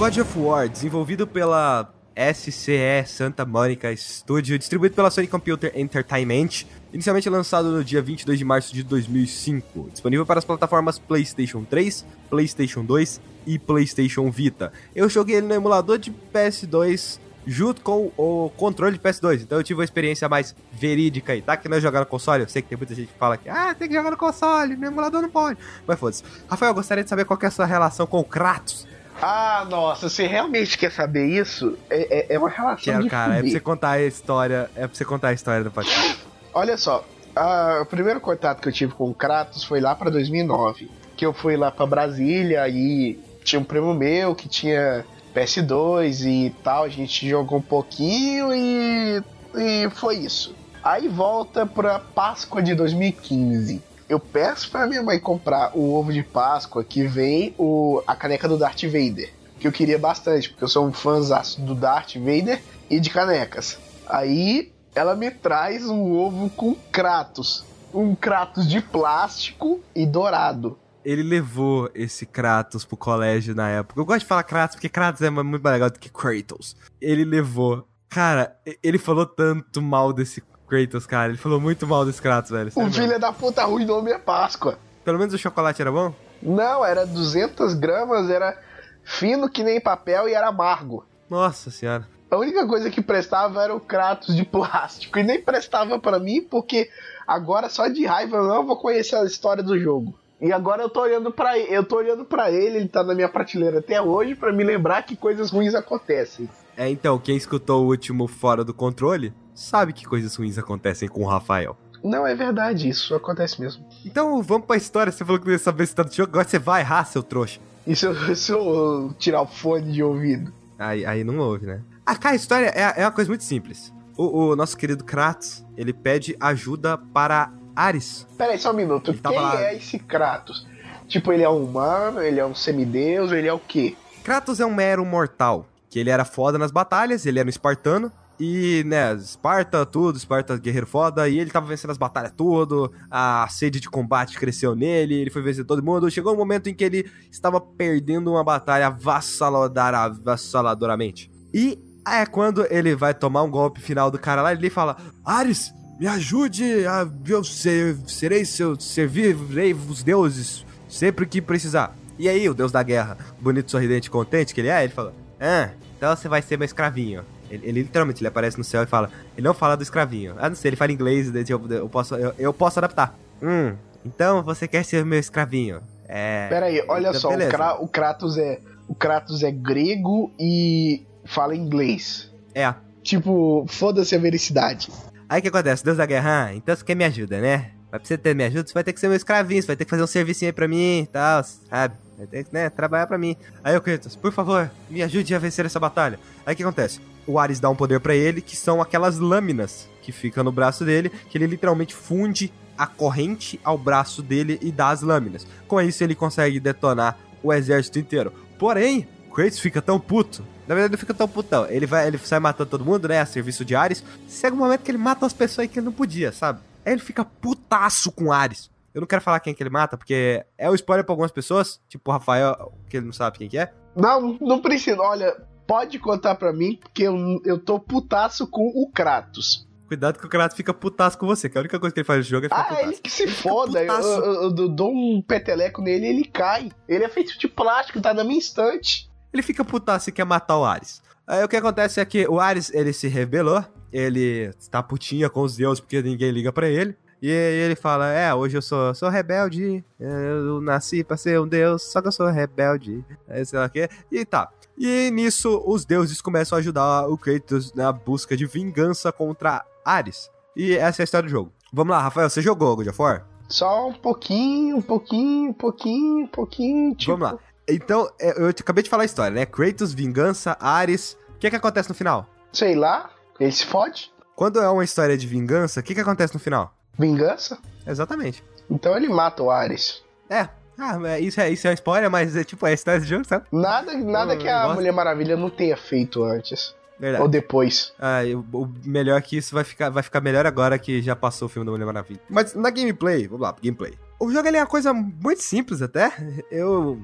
God of War, desenvolvido pela SCE Santa Monica Studio, distribuído pela Sony Computer Entertainment, inicialmente lançado no dia 22 de março de 2005, disponível para as plataformas PlayStation 3, PlayStation 2 e PlayStation Vita. Eu joguei ele no emulador de PS2 junto com o controle de PS2, então eu tive uma experiência mais verídica aí, tá? Que não é jogar no console, eu sei que tem muita gente que fala que ah, tem que jogar no console, no emulador não pode, mas foda-se. Rafael, gostaria de saber qual é a sua relação com o Kratos. Ah, nossa, você realmente quer saber isso? É, é, é uma relação Quero, de cara, é pra você contar a história, é pra você contar a história do podcast. Olha só, a- o primeiro contato que eu tive com o Kratos foi lá pra 2009. Que eu fui lá pra Brasília e tinha um primo meu que tinha PS2 e tal. A gente jogou um pouquinho e, e foi isso. Aí volta pra Páscoa de 2015. Eu peço pra minha mãe comprar o ovo de Páscoa que vem o, a caneca do Darth Vader. Que eu queria bastante, porque eu sou um fãzaço do Darth Vader e de canecas. Aí ela me traz um ovo com Kratos. Um Kratos de plástico e dourado. Ele levou esse Kratos pro colégio na época. Eu gosto de falar Kratos porque Kratos é muito mais legal do que Kratos. Ele levou. Cara, ele falou tanto mal desse Kratos, cara. Ele falou muito mal desse Kratos, velho. O filho da puta arruinou minha Páscoa. Pelo menos o chocolate era bom? Não, era 200 gramas, era fino que nem papel e era amargo. Nossa senhora. A única coisa que prestava era o Kratos de plástico. E nem prestava pra mim, porque agora só de raiva eu não vou conhecer a história do jogo. E agora eu tô olhando para eu tô olhando para ele, ele tá na minha prateleira até hoje pra me lembrar que coisas ruins acontecem. É, então, quem escutou o último Fora do Controle sabe que coisas ruins acontecem com o Rafael. Não é verdade, isso acontece mesmo. Então, vamos pra história. Você falou que não ia saber se tá do jogo. Agora você vai errar, seu trouxa. E se eu, se eu tirar o fone de ouvido? Aí, aí não ouve, né? Ah, cara, a história é, é uma coisa muito simples. O, o nosso querido Kratos, ele pede ajuda para Ares. Pera aí, só um minuto. Ele Quem lá. é esse Kratos? Tipo, ele é um humano, ele é um semideus, ele é o quê? Kratos é um mero mortal, que ele era foda nas batalhas, ele era um espartano, e, né, Esparta, tudo, Esparta guerreiro foda, e ele tava vencendo as batalhas tudo, a sede de combate cresceu nele, ele foi vencer todo mundo, chegou um momento em que ele estava perdendo uma batalha avassaladoramente. E é quando ele vai tomar um golpe final do cara lá, ele fala, Ares, me ajude, a, eu ser, serei seu, servirei os deuses sempre que precisar. E aí, o deus da guerra, bonito, sorridente, contente que ele é, ele fala: Ah, então você vai ser meu escravinho. Ele, ele literalmente ele aparece no céu e fala: Ele não fala do escravinho. Ah, não sei, ele fala inglês, eu, eu, posso, eu, eu posso adaptar. Hum, então você quer ser meu escravinho. É. Pera aí, olha então, só, o. Kra- o Kratos é o Kratos é grego e fala inglês. É. Tipo, foda-se a vericidade. Aí o que acontece? Deus da guerra, ah, então você quer me ajuda, né? Pra você ter me ajuda, você vai ter que ser meu escravinho, você vai ter que fazer um servicinho aí pra mim e tal, sabe? Vai ter que, né, trabalhar pra mim. Aí o Kratos, por favor, me ajude a vencer essa batalha. Aí o que acontece? O Ares dá um poder pra ele, que são aquelas lâminas que ficam no braço dele, que ele literalmente funde a corrente ao braço dele e dá as lâminas. Com isso ele consegue detonar o exército inteiro. Porém, Kratos fica tão puto. Na verdade, não fica tão putão. Ele vai, ele sai matando todo mundo, né? A serviço de Ares. Chega um momento que ele mata as pessoas que ele não podia, sabe? Aí ele fica putaço com Ares. Eu não quero falar quem que ele mata, porque é o spoiler pra algumas pessoas, tipo o Rafael, que ele não sabe quem que é. Não, não precisa. Olha, pode contar pra mim, porque eu, eu tô putaço com o Kratos. Cuidado que o Kratos fica putaço com você, que a única coisa que ele faz no jogo é ficar Ah, putaço. ele que se Ele foda. Eu, eu- eu dou um peteleco nele e ele cai. Ele é feito de plástico, tá na minha estante. Ele fica putaço e quer matar o Ares. Aí o que acontece é que o Ares, ele se rebelou, ele tá putinha com os deuses porque ninguém liga pra ele. E ele fala, é, hoje eu sou, sou rebelde, eu nasci pra ser um deus, só que eu sou rebelde, sei lá o quê, e tá. E nisso, os deuses começam a ajudar o Kratos na busca de vingança contra Ares. E essa é a história do jogo. Vamos lá, Rafael, você jogou God of War? Só um pouquinho, um pouquinho, um pouquinho, um pouquinho. Tipo, Vamos lá. Então, é, eu acabei de falar a história, né? Kratos, vingança, Ares. O que que acontece no final? Sei lá, ele se fode. Quando é uma história de vingança, o que, que acontece no final? Vingança. Exatamente. Então ele mata o Ares. É. Ah, é, isso, é, isso é uma spoiler, mas é tipo, é a história do jogo, sabe? Nada, nada Eu- que eu a gosto. Mulher Maravilha não tenha feito antes. Verdade. Ou depois. Ah, o, o melhor é que isso vai ficar, vai ficar melhor agora que já passou o filme da Mulher Maravilha. Mas na gameplay, vamos lá, gameplay. O jogo ele é uma coisa muito simples até. Eu.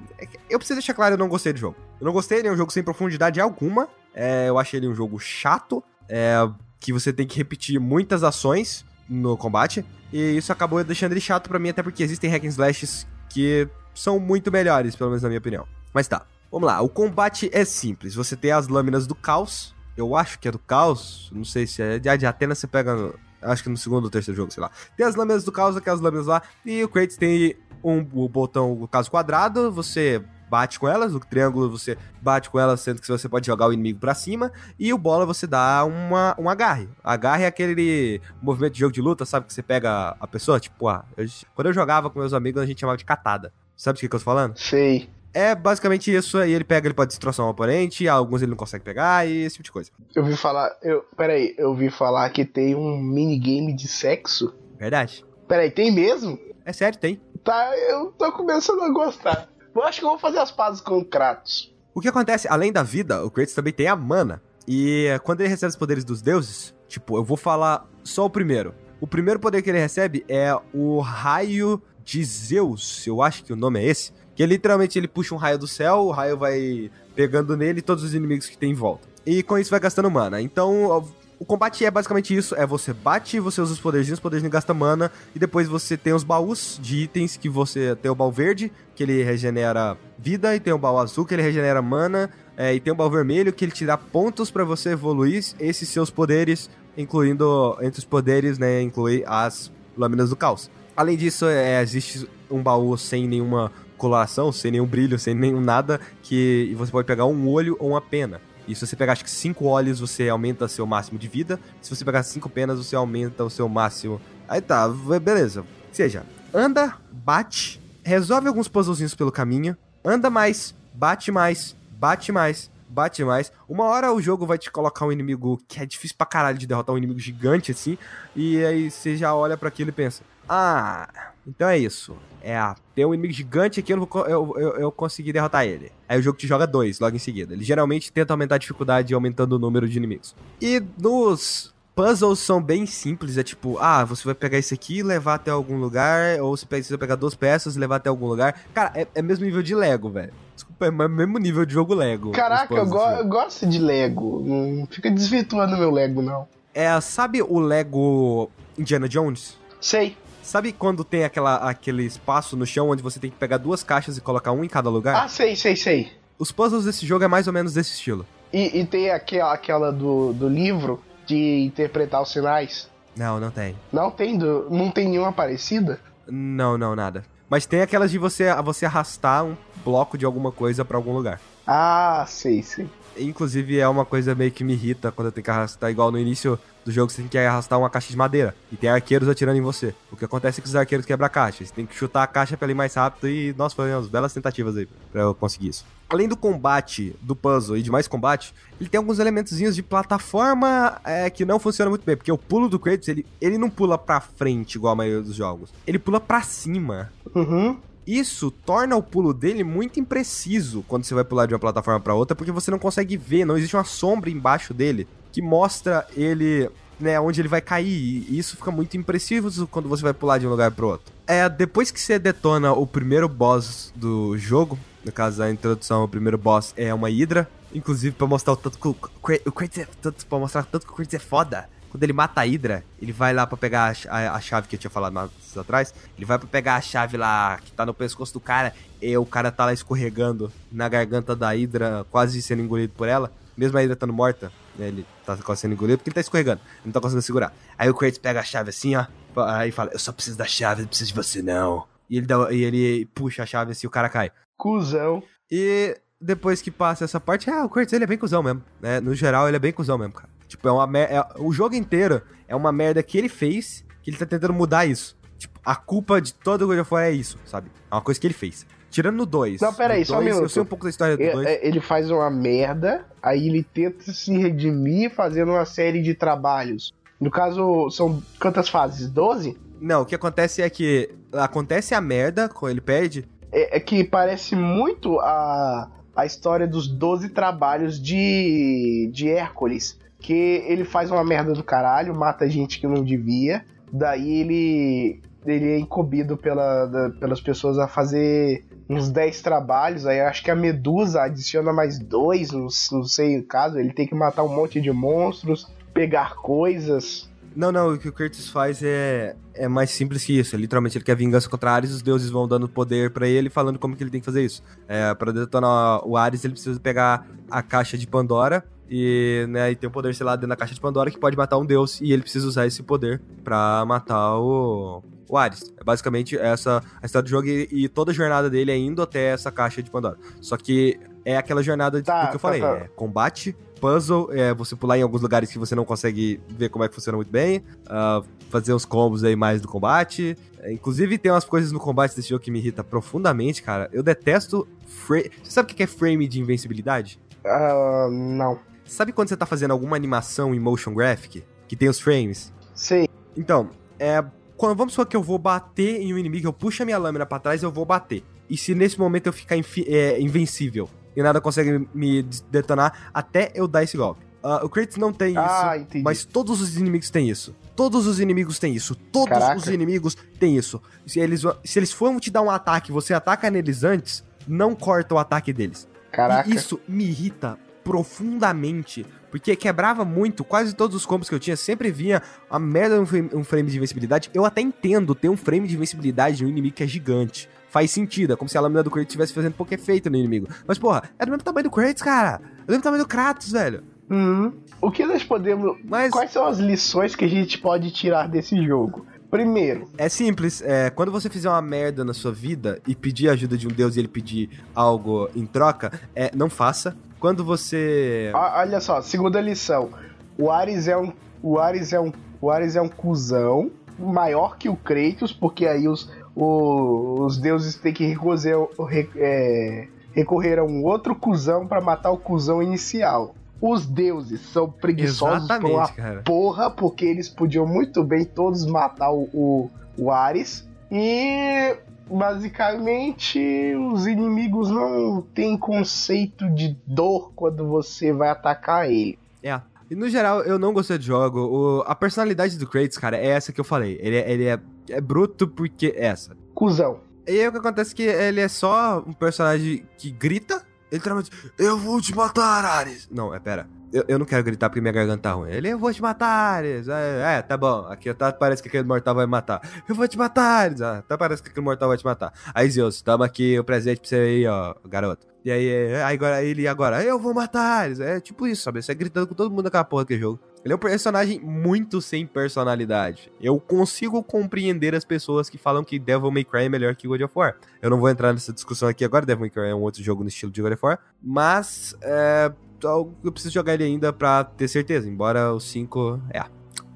Eu preciso deixar claro, eu não gostei do jogo. Eu não gostei, ele é um jogo sem profundidade alguma. É, eu achei ele um jogo chato. É, que você tem que repetir muitas ações no combate. E isso acabou deixando ele chato pra mim, até porque existem hack and slashes que são muito melhores, pelo menos na minha opinião. Mas tá, vamos lá. O combate é simples. Você tem as lâminas do caos. Eu acho que é do caos. Não sei se é. De de Atena você pega. Acho que no segundo ou terceiro jogo, sei lá. Tem as lâminas do caos, aquelas lâminas lá. E o Kratos tem um, o botão, o caso quadrado. Você bate com elas. O triângulo você bate com elas, sendo que você pode jogar o inimigo pra cima. E o bola você dá uma, um agarre. Agarre é aquele movimento de jogo de luta, sabe? Que você pega a pessoa. Tipo, ah, eu- quando eu jogava com meus amigos, a gente chamava de catada. Sabe do que, que eu tô falando? Sei. É basicamente isso, aí ele pega, ele pode destroçar um oponente, alguns ele não consegue pegar e esse tipo de coisa. Eu vi falar. Eu, peraí, eu vi falar que tem um minigame de sexo. Verdade. Peraí, tem mesmo? É sério, tem. Tá, eu tô começando a gostar. Eu acho que eu vou fazer as pazes com o Kratos. O que acontece, além da vida, o Kratos também tem a mana. E quando ele recebe os poderes dos deuses, tipo, eu vou falar só o primeiro. O primeiro poder que ele recebe é o raio de Zeus, eu acho que o nome é esse. Que literalmente ele puxa um raio do céu, o raio vai pegando nele todos os inimigos que tem em volta. E com isso vai gastando mana. Então, o combate é basicamente isso: é você bate, você usa os poderzinhos, os poderzinhos gasta mana, e depois você tem os baús de itens que você tem o baú verde, que ele regenera vida, e tem o baú azul, que ele regenera mana, é, e tem o baú vermelho, que ele te dá pontos pra você evoluir esses seus poderes, incluindo entre os poderes, né, inclui as lâminas do caos. Além disso, é, existe um baú sem nenhuma coloração, sem nenhum brilho, sem nenhum nada, que você pode pegar um olho ou uma pena. E se você pegar acho que cinco olhos, você aumenta seu máximo de vida. Se você pegar cinco penas, você aumenta o seu máximo. Aí tá, beleza. Ou seja, anda, bate, resolve alguns puzzlezinhos pelo caminho, anda mais, bate mais, bate mais, bate mais. Uma hora o jogo vai te colocar um inimigo que é difícil pra caralho de derrotar, um inimigo gigante assim. E aí você já olha pra aquilo e pensa: Ah, então é isso. É, ah, tem um inimigo gigante aqui, eu, vou, eu, eu, eu consegui derrotar ele. Aí o jogo te joga dois logo em seguida. Ele geralmente tenta aumentar a dificuldade aumentando o número de inimigos. E nos puzzles são bem simples. É tipo, ah, você vai pegar esse aqui e levar até algum lugar. Ou você precisa pegar duas peças e levar até algum lugar. Cara, é, é mesmo nível de Lego, velho. Desculpa, é mesmo nível de jogo Lego. Caraca, eu, go- assim. eu gosto de Lego. Não fica desvirtuando meu Lego, não. É, sabe o Lego Indiana Jones? Sei. Sabe quando tem aquela, aquele espaço no chão onde você tem que pegar duas caixas e colocar um em cada lugar? Ah, sei, sei, sei. Os puzzles desse jogo é mais ou menos desse estilo. E, e tem aquela, aquela do, do livro de interpretar os sinais. Não, não tem. Não tem, do, não tem nenhuma parecida? Não, não, nada. Mas tem aquelas de você, você arrastar um bloco de alguma coisa pra algum lugar. Ah, sei, sei. Inclusive é uma coisa meio que me irrita quando eu tenho que arrastar, igual no início do jogo você tem que arrastar uma caixa de madeira. E tem arqueiros atirando em você. O que acontece é que os arqueiros quebram a caixa. Você tem que chutar a caixa pra ir mais rápido e, foi umas belas tentativas aí pra eu conseguir isso. Além do combate, do puzzle e de mais combate, ele tem alguns elementozinhos de plataforma é, que não funcionam muito bem. Porque o pulo do Kratos, ele, ele não pula pra frente igual a maioria dos jogos. Ele pula pra cima. Uhum. Isso torna o pulo dele muito impreciso quando você vai pular de uma plataforma pra outra, porque você não consegue ver, não existe uma sombra embaixo dele que mostra ele, né, onde ele vai cair. E isso fica muito impreciso quando você vai pular de um lugar pro outro. É, depois que você detona o primeiro boss do jogo, no caso da introdução, o primeiro boss é uma Hydra, inclusive pra mostrar o tanto que o Kra- o Kratos é, tanto, pra mostrar tanto que o Kratos é foda. Quando ele mata a Hydra, ele vai lá pra pegar a, a- a chave que eu tinha falado mais atrás. Ele vai pra pegar a chave lá que tá no pescoço do cara. E o cara tá lá escorregando na garganta da Hydra, quase sendo engolido por ela. Mesmo a Hydra estando morta, né, ele tá quase sendo engolido porque ele tá escorregando. Ele não tá conseguindo segurar. Aí o Kratos pega a chave assim, ó. Aí fala: Eu só preciso da chave, não preciso de você não. E ele, dá, e ele puxa a chave assim, o cara cai. Cusão. E depois que passa essa parte, ah, o Kratos ele é bem cuzão mesmo, né? No geral, ele é bem cuzão mesmo, cara. Tipo, é uma merda. o jogo inteiro é uma merda que ele fez, que ele tá tentando mudar isso. Tipo, a culpa de todo o God of War é isso, sabe? É uma coisa que ele fez. Tirando no 2. Não, pera aí, só um Eu minuto. sei um pouco da história do É- 2. é- Ele faz uma merda, aí ele tenta se redimir fazendo uma série de trabalhos. No caso, são quantas fases? 12? Não, o que acontece é que acontece a merda, quando ele perde. É, é que parece muito a, a história dos 12 trabalhos de, de Hércules. Que ele faz uma merda do caralho, mata gente que não devia. Daí ele, ele é incumbido pela, da- pelas pessoas a fazer uns 10 trabalhos. Aí acho que a Medusa adiciona mais dois, não, não sei o caso. Ele tem que matar um monte de monstros, pegar coisas. Não, não, o que o Kratos faz é, é mais simples que isso. Literalmente, ele quer vingança contra Ares, os deuses vão dando poder pra ele, falando como que ele tem que fazer isso. É, pra detonar o Ares, ele precisa pegar a caixa de Pandora e, né, e tem um poder selado dentro da caixa de Pandora que pode matar um deus, e ele precisa usar esse poder pra matar o, o Ares. É basicamente essa a história do jogo e, e toda a jornada dele é indo até essa caixa de Pandora. Só que é aquela jornada de, Tá, do que eu tá, falei, tá. é combate, puzzle, é você pular em alguns lugares que você não consegue ver como é que funciona muito bem, ah, fazer uns combos aí mais do combate. É, inclusive, tem umas coisas no combate desse jogo que me irrita profundamente, cara. Eu detesto. Fra... Você sabe o que é frame de invencibilidade? Ah, não. Sabe quando você tá fazendo alguma animação em motion graphic? Que tem os frames? Sei. Então, é. Quando, vamos supor que eu vou bater em um inimigo, eu puxo a minha lâmina pra trás eu vou bater. E se nesse momento eu ficar é, invencível e nada consegue me detonar até eu dar esse golpe. Ah, o Kratos não tem isso. Ah, entendi. Mas todos os inimigos têm isso. Todos os inimigos têm isso. Todos Caraca. os inimigos têm isso. Se eles, se eles forem te dar um ataque e você ataca neles antes, não corta o ataque deles. Caraca. E isso me irrita profundamente. Porque quebrava muito, quase todos os combos que eu tinha sempre vinha a merda de um frame, um frame de invencibilidade. Eu até entendo ter um frame de invencibilidade de um inimigo que é gigante. Faz sentido, é como se a lâmina do Kratos estivesse fazendo pouco efeito no inimigo. Mas, porra, é do mesmo tamanho do Kratos, cara. É do mesmo tamanho do Kratos, velho. Uhum. O que nós podemos. Mas Quais são as lições que a gente pode tirar desse jogo? Primeiro, é simples, é, quando você fizer uma merda na sua vida e pedir ajuda de um deus e ele pedir algo em troca, é, não faça. Quando você... ó- olha só, segunda lição. O Ares é um. O Ares é um. O Ares é um cuzão maior que o Kratos, porque aí os, o- os deuses têm que recorrer, re- é, recorrer a um outro cuzão pra matar o cuzão inicial. Os deuses são preguiçosos Exatamente, cara. porra, porque eles podiam muito bem todos matar o, o, o Ares. E basicamente os inimigos não têm conceito de dor quando você vai atacar ele. É. E no geral, eu não gostei do jogo. O- a personalidade do Kratos, cara, é essa que eu falei. Ele, é- ele é, é bruto porque é essa. Cusão. E aí o que acontece é que ele é só um personagem que grita, literalmente, eu vou te matar, Ares. Não, é pera. Eu, eu não quero gritar porque minha garganta tá ruim. Ele, eu vou te matar, Ares. É, é, tá bom. Aqui tá, parece que aquele mortal vai me matar. Eu vou te matar, Ares. Ah, tá, parece que aquele mortal vai te matar. Aí, Zeus, toma aqui o presente pra você aí, ó, garoto. E aí, é, aí agora ele agora, eu vou matar Ares. É tipo isso, sabe? Você gritando com todo mundo naquela porra daquele jogo. Ele é um personagem muito sem personalidade. Eu consigo compreender as pessoas que falam que Devil May Cry é melhor que God of War. Eu não vou entrar nessa discussão aqui agora, Devil May Cry é um outro jogo no estilo de God of War. Mas, é, eu preciso jogar ele ainda pra ter certeza. Embora o 5, é,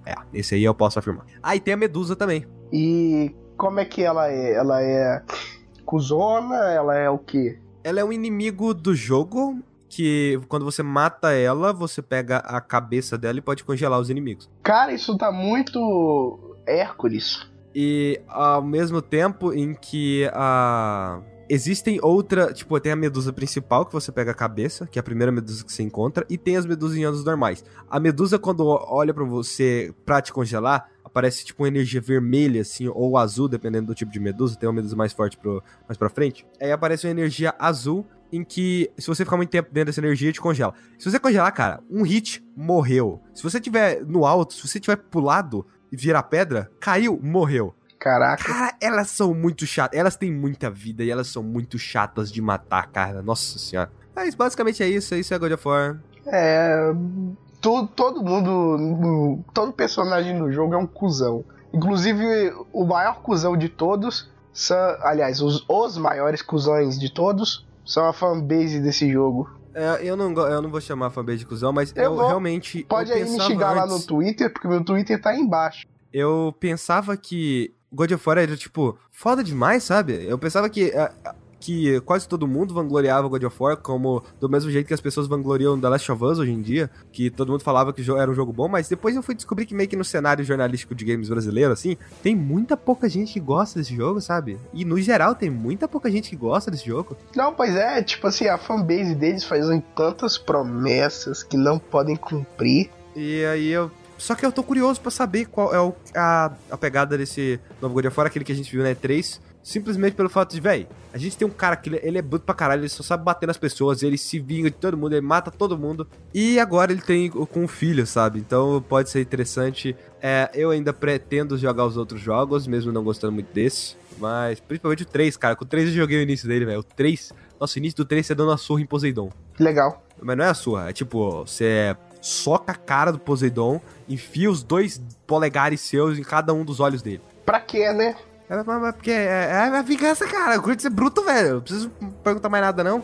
é, esse aí eu posso afirmar. Ah, e tem a Medusa também. E como é que ela é? Ela é cuzona? Ela é o quê? Ela é um inimigo do jogo que quando você mata ela, você pega a cabeça dela e pode congelar os inimigos. Cara, isso tá muito Hércules. E ao mesmo tempo em que a. Existem outra. Tipo, tem a medusa principal, que você pega a cabeça, que é a primeira medusa que você encontra, e tem as medusinhas normais. A medusa, quando olha pra você pra te congelar, aparece tipo uma energia vermelha, assim, ou azul, dependendo do tipo de medusa. Tem uma medusa mais forte pro, mais pra frente. Aí aparece uma energia azul, em que, se você ficar muito tempo dentro dessa energia, te congela. Se você congelar, cara, um hit, morreu. Se você tiver no alto, se você tiver pulado e virar pedra, caiu, morreu. Caraca. Cara, elas são muito chatas. Elas têm muita vida e elas são muito chatas de matar, cara. Nossa senhora. Mas basicamente é isso. Isso é God of War. É. to- todo mundo. Todo personagem no jogo é um cuzão. Inclusive, o maior cuzão de todos são. Aliás, os, os maiores cuzões de todos são a fanbase desse jogo. É, eu, não, eu não vou chamar a fanbase de cuzão, mas eu, Eu vou. realmente. Pode eu aí me xingar lá no antes- Twitter, porque meu Twitter tá aí embaixo. Eu pensava que God of War era, tipo, foda demais, sabe? Eu pensava que. é, que quase todo mundo vangloriava God of War, como do mesmo jeito que as pessoas vangloriam The Last of Us hoje em dia, que todo mundo falava que era um jogo bom, mas depois eu fui descobrir que meio que no cenário jornalístico de games brasileiro, assim, tem muita pouca gente que gosta desse jogo, sabe? E no geral tem muita pouca gente que gosta desse jogo. Não, pois é, tipo assim, a fanbase deles fazem tantas promessas que não podem cumprir. E aí eu. Só que eu tô curioso pra saber qual é o- a, a pegada desse novo God of War, aquele que a gente viu na E3. Simplesmente pelo fato de, véi, a gente tem um cara que ele, é bruto pra caralho, ele só sabe bater nas pessoas, ele se vinga de todo mundo, ele mata todo mundo. E agora ele tem com um filho, sabe? Então pode ser interessante. É, eu ainda pretendo jogar os outros jogos, mesmo não gostando muito desse. Mas principalmente o 3, cara. Com o 3 eu joguei o início dele, velho. O 3. Nossa, o início do 3 você dando uma surra em Poseidon. Legal. Mas não é a surra, é tipo, você soca a cara do Poseidon, enfia os dois polegares seus em cada um dos olhos dele. Pra quê, né? É, mas- porque é, é a vingança, cara. Eu curto ser bruto, velho. Não preciso perguntar mais nada, não.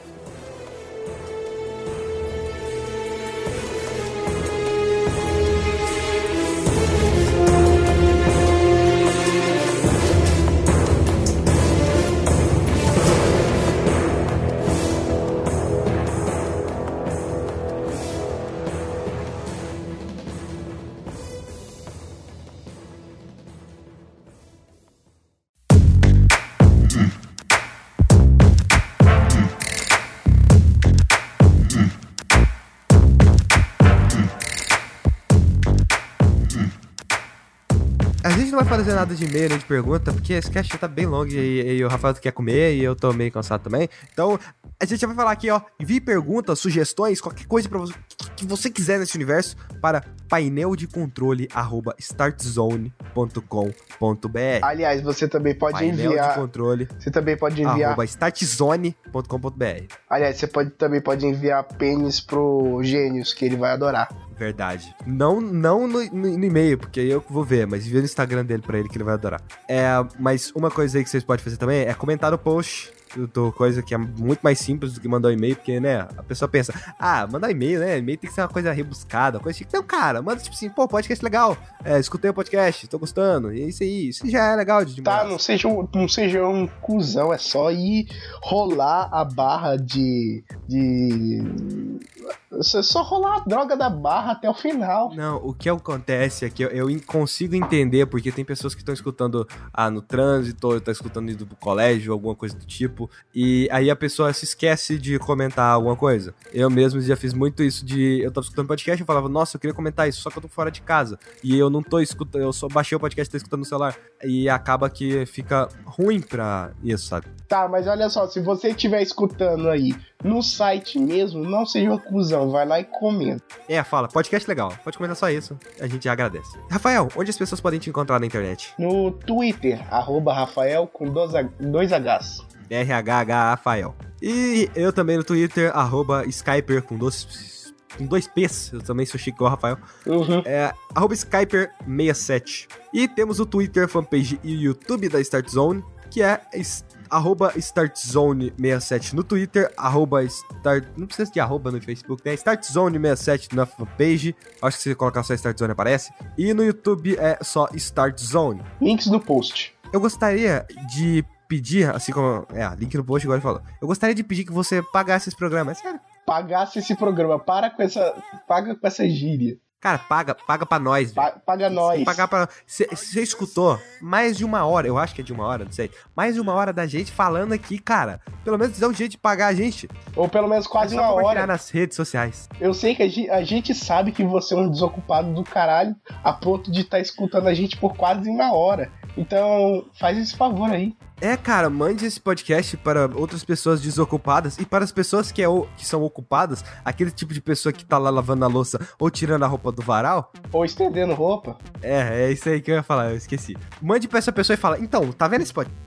Fazer nada de e-mail nem de pergunta, porque esse cast já tá bem longo e, e o Rafael quer comer e eu tô meio cansado também. Então, a gente já vai falar aqui, ó. Envie perguntas, sugestões, qualquer coisa pra você, que, você quiser nesse universo para painel de controle arroba startzone.com.br. Aliás, você também pode Painel de enviar. controle Você também pode enviar. arroba startzone.com.br. Aliás, você pode, também pode enviar pênis pro Gênios, que ele vai adorar. Verdade. Não, não no, no- no e-mail, porque eu que vou ver, mas envia no Instagram dele pra ele que ele vai adorar. É, mas uma coisa aí que vocês podem fazer também é comentar no post do, coisa que é muito mais simples do que mandar um e-mail, porque, né, a pessoa pensa, ah, mandar e-mail, né? E-mail tem que ser uma coisa rebuscada, uma coisa chique. Não, cara, manda tipo assim, pô, podcast legal. É, escutei o podcast, tô gostando. E é isso aí. Isso já é legal de demais. Tá, não seja, um, não seja um cuzão, é só ir rolar a barra de. de. É só rolar a droga da barra até o final. Não, o que acontece é que eu, eu consigo entender, porque tem pessoas que estão escutando ah, no trânsito, ou tá escutando indo pro colégio, alguma coisa do tipo, e aí a pessoa se esquece de comentar alguma coisa. Eu mesmo já fiz muito isso de. Eu tava escutando podcast e falava, nossa, eu queria comentar isso, só que eu tô fora de casa. E eu não tô escutando, eu só baixei o podcast e tô escutando no celular. E acaba que fica ruim pra isso, sabe? Tá, mas olha só, se você estiver escutando aí no site mesmo, não seja um cuzão, vai lá e comenta. É, fala, podcast legal. Pode comentar só isso, a gente já agradece. Rafael, onde as pessoas podem te encontrar na internet? No Twitter, arroba Rafael com dois, H- dois Hs. RHH Rafael. E eu também no Twitter, arroba Skyper com dois, com dois P's. Eu também sou chique igual o Rafael. Uhum. É arroba Skyper67. E temos o Twitter, fanpage e o YouTube da Start Zone, que é arroba StartZone67 no Twitter, arroba Start... Não precisa de arroba no Facebook, né? StartZone67 na fanpage. Acho que se você colocar só Start Zone aparece. E no YouTube é só Start Zone. Links no post. Eu gostaria de pedir, assim como. É, link no post igual ele falou. Eu gostaria de pedir que você pagasse esse programa. É sério. Pagasse esse programa, para com essa. Paga com essa gíria. Cara, paga, paga pra nós. Pa- paga nós. Pagar pra. Você escutou mais de uma hora, eu acho que é de uma hora, não sei. Mais de uma hora da gente falando aqui, cara. Pelo menos dá um jeito de pagar a gente. Ou pelo menos quase é uma hora. nas redes sociais. Eu sei que a gente, a gente sabe que você é um desocupado do caralho, a ponto de estar escutando a gente por quase uma hora. Então, faz esse favor aí. É, cara, mande esse podcast para outras pessoas desocupadas e para as pessoas que, é, o- que são ocupadas, aquele tipo de pessoa que tá lá lavando a louça ou tirando a roupa do varal. Ou estendendo roupa. É, é isso aí que eu ia falar, eu esqueci. Mande pra essa pessoa e fala: então, tá vendo esse podcast?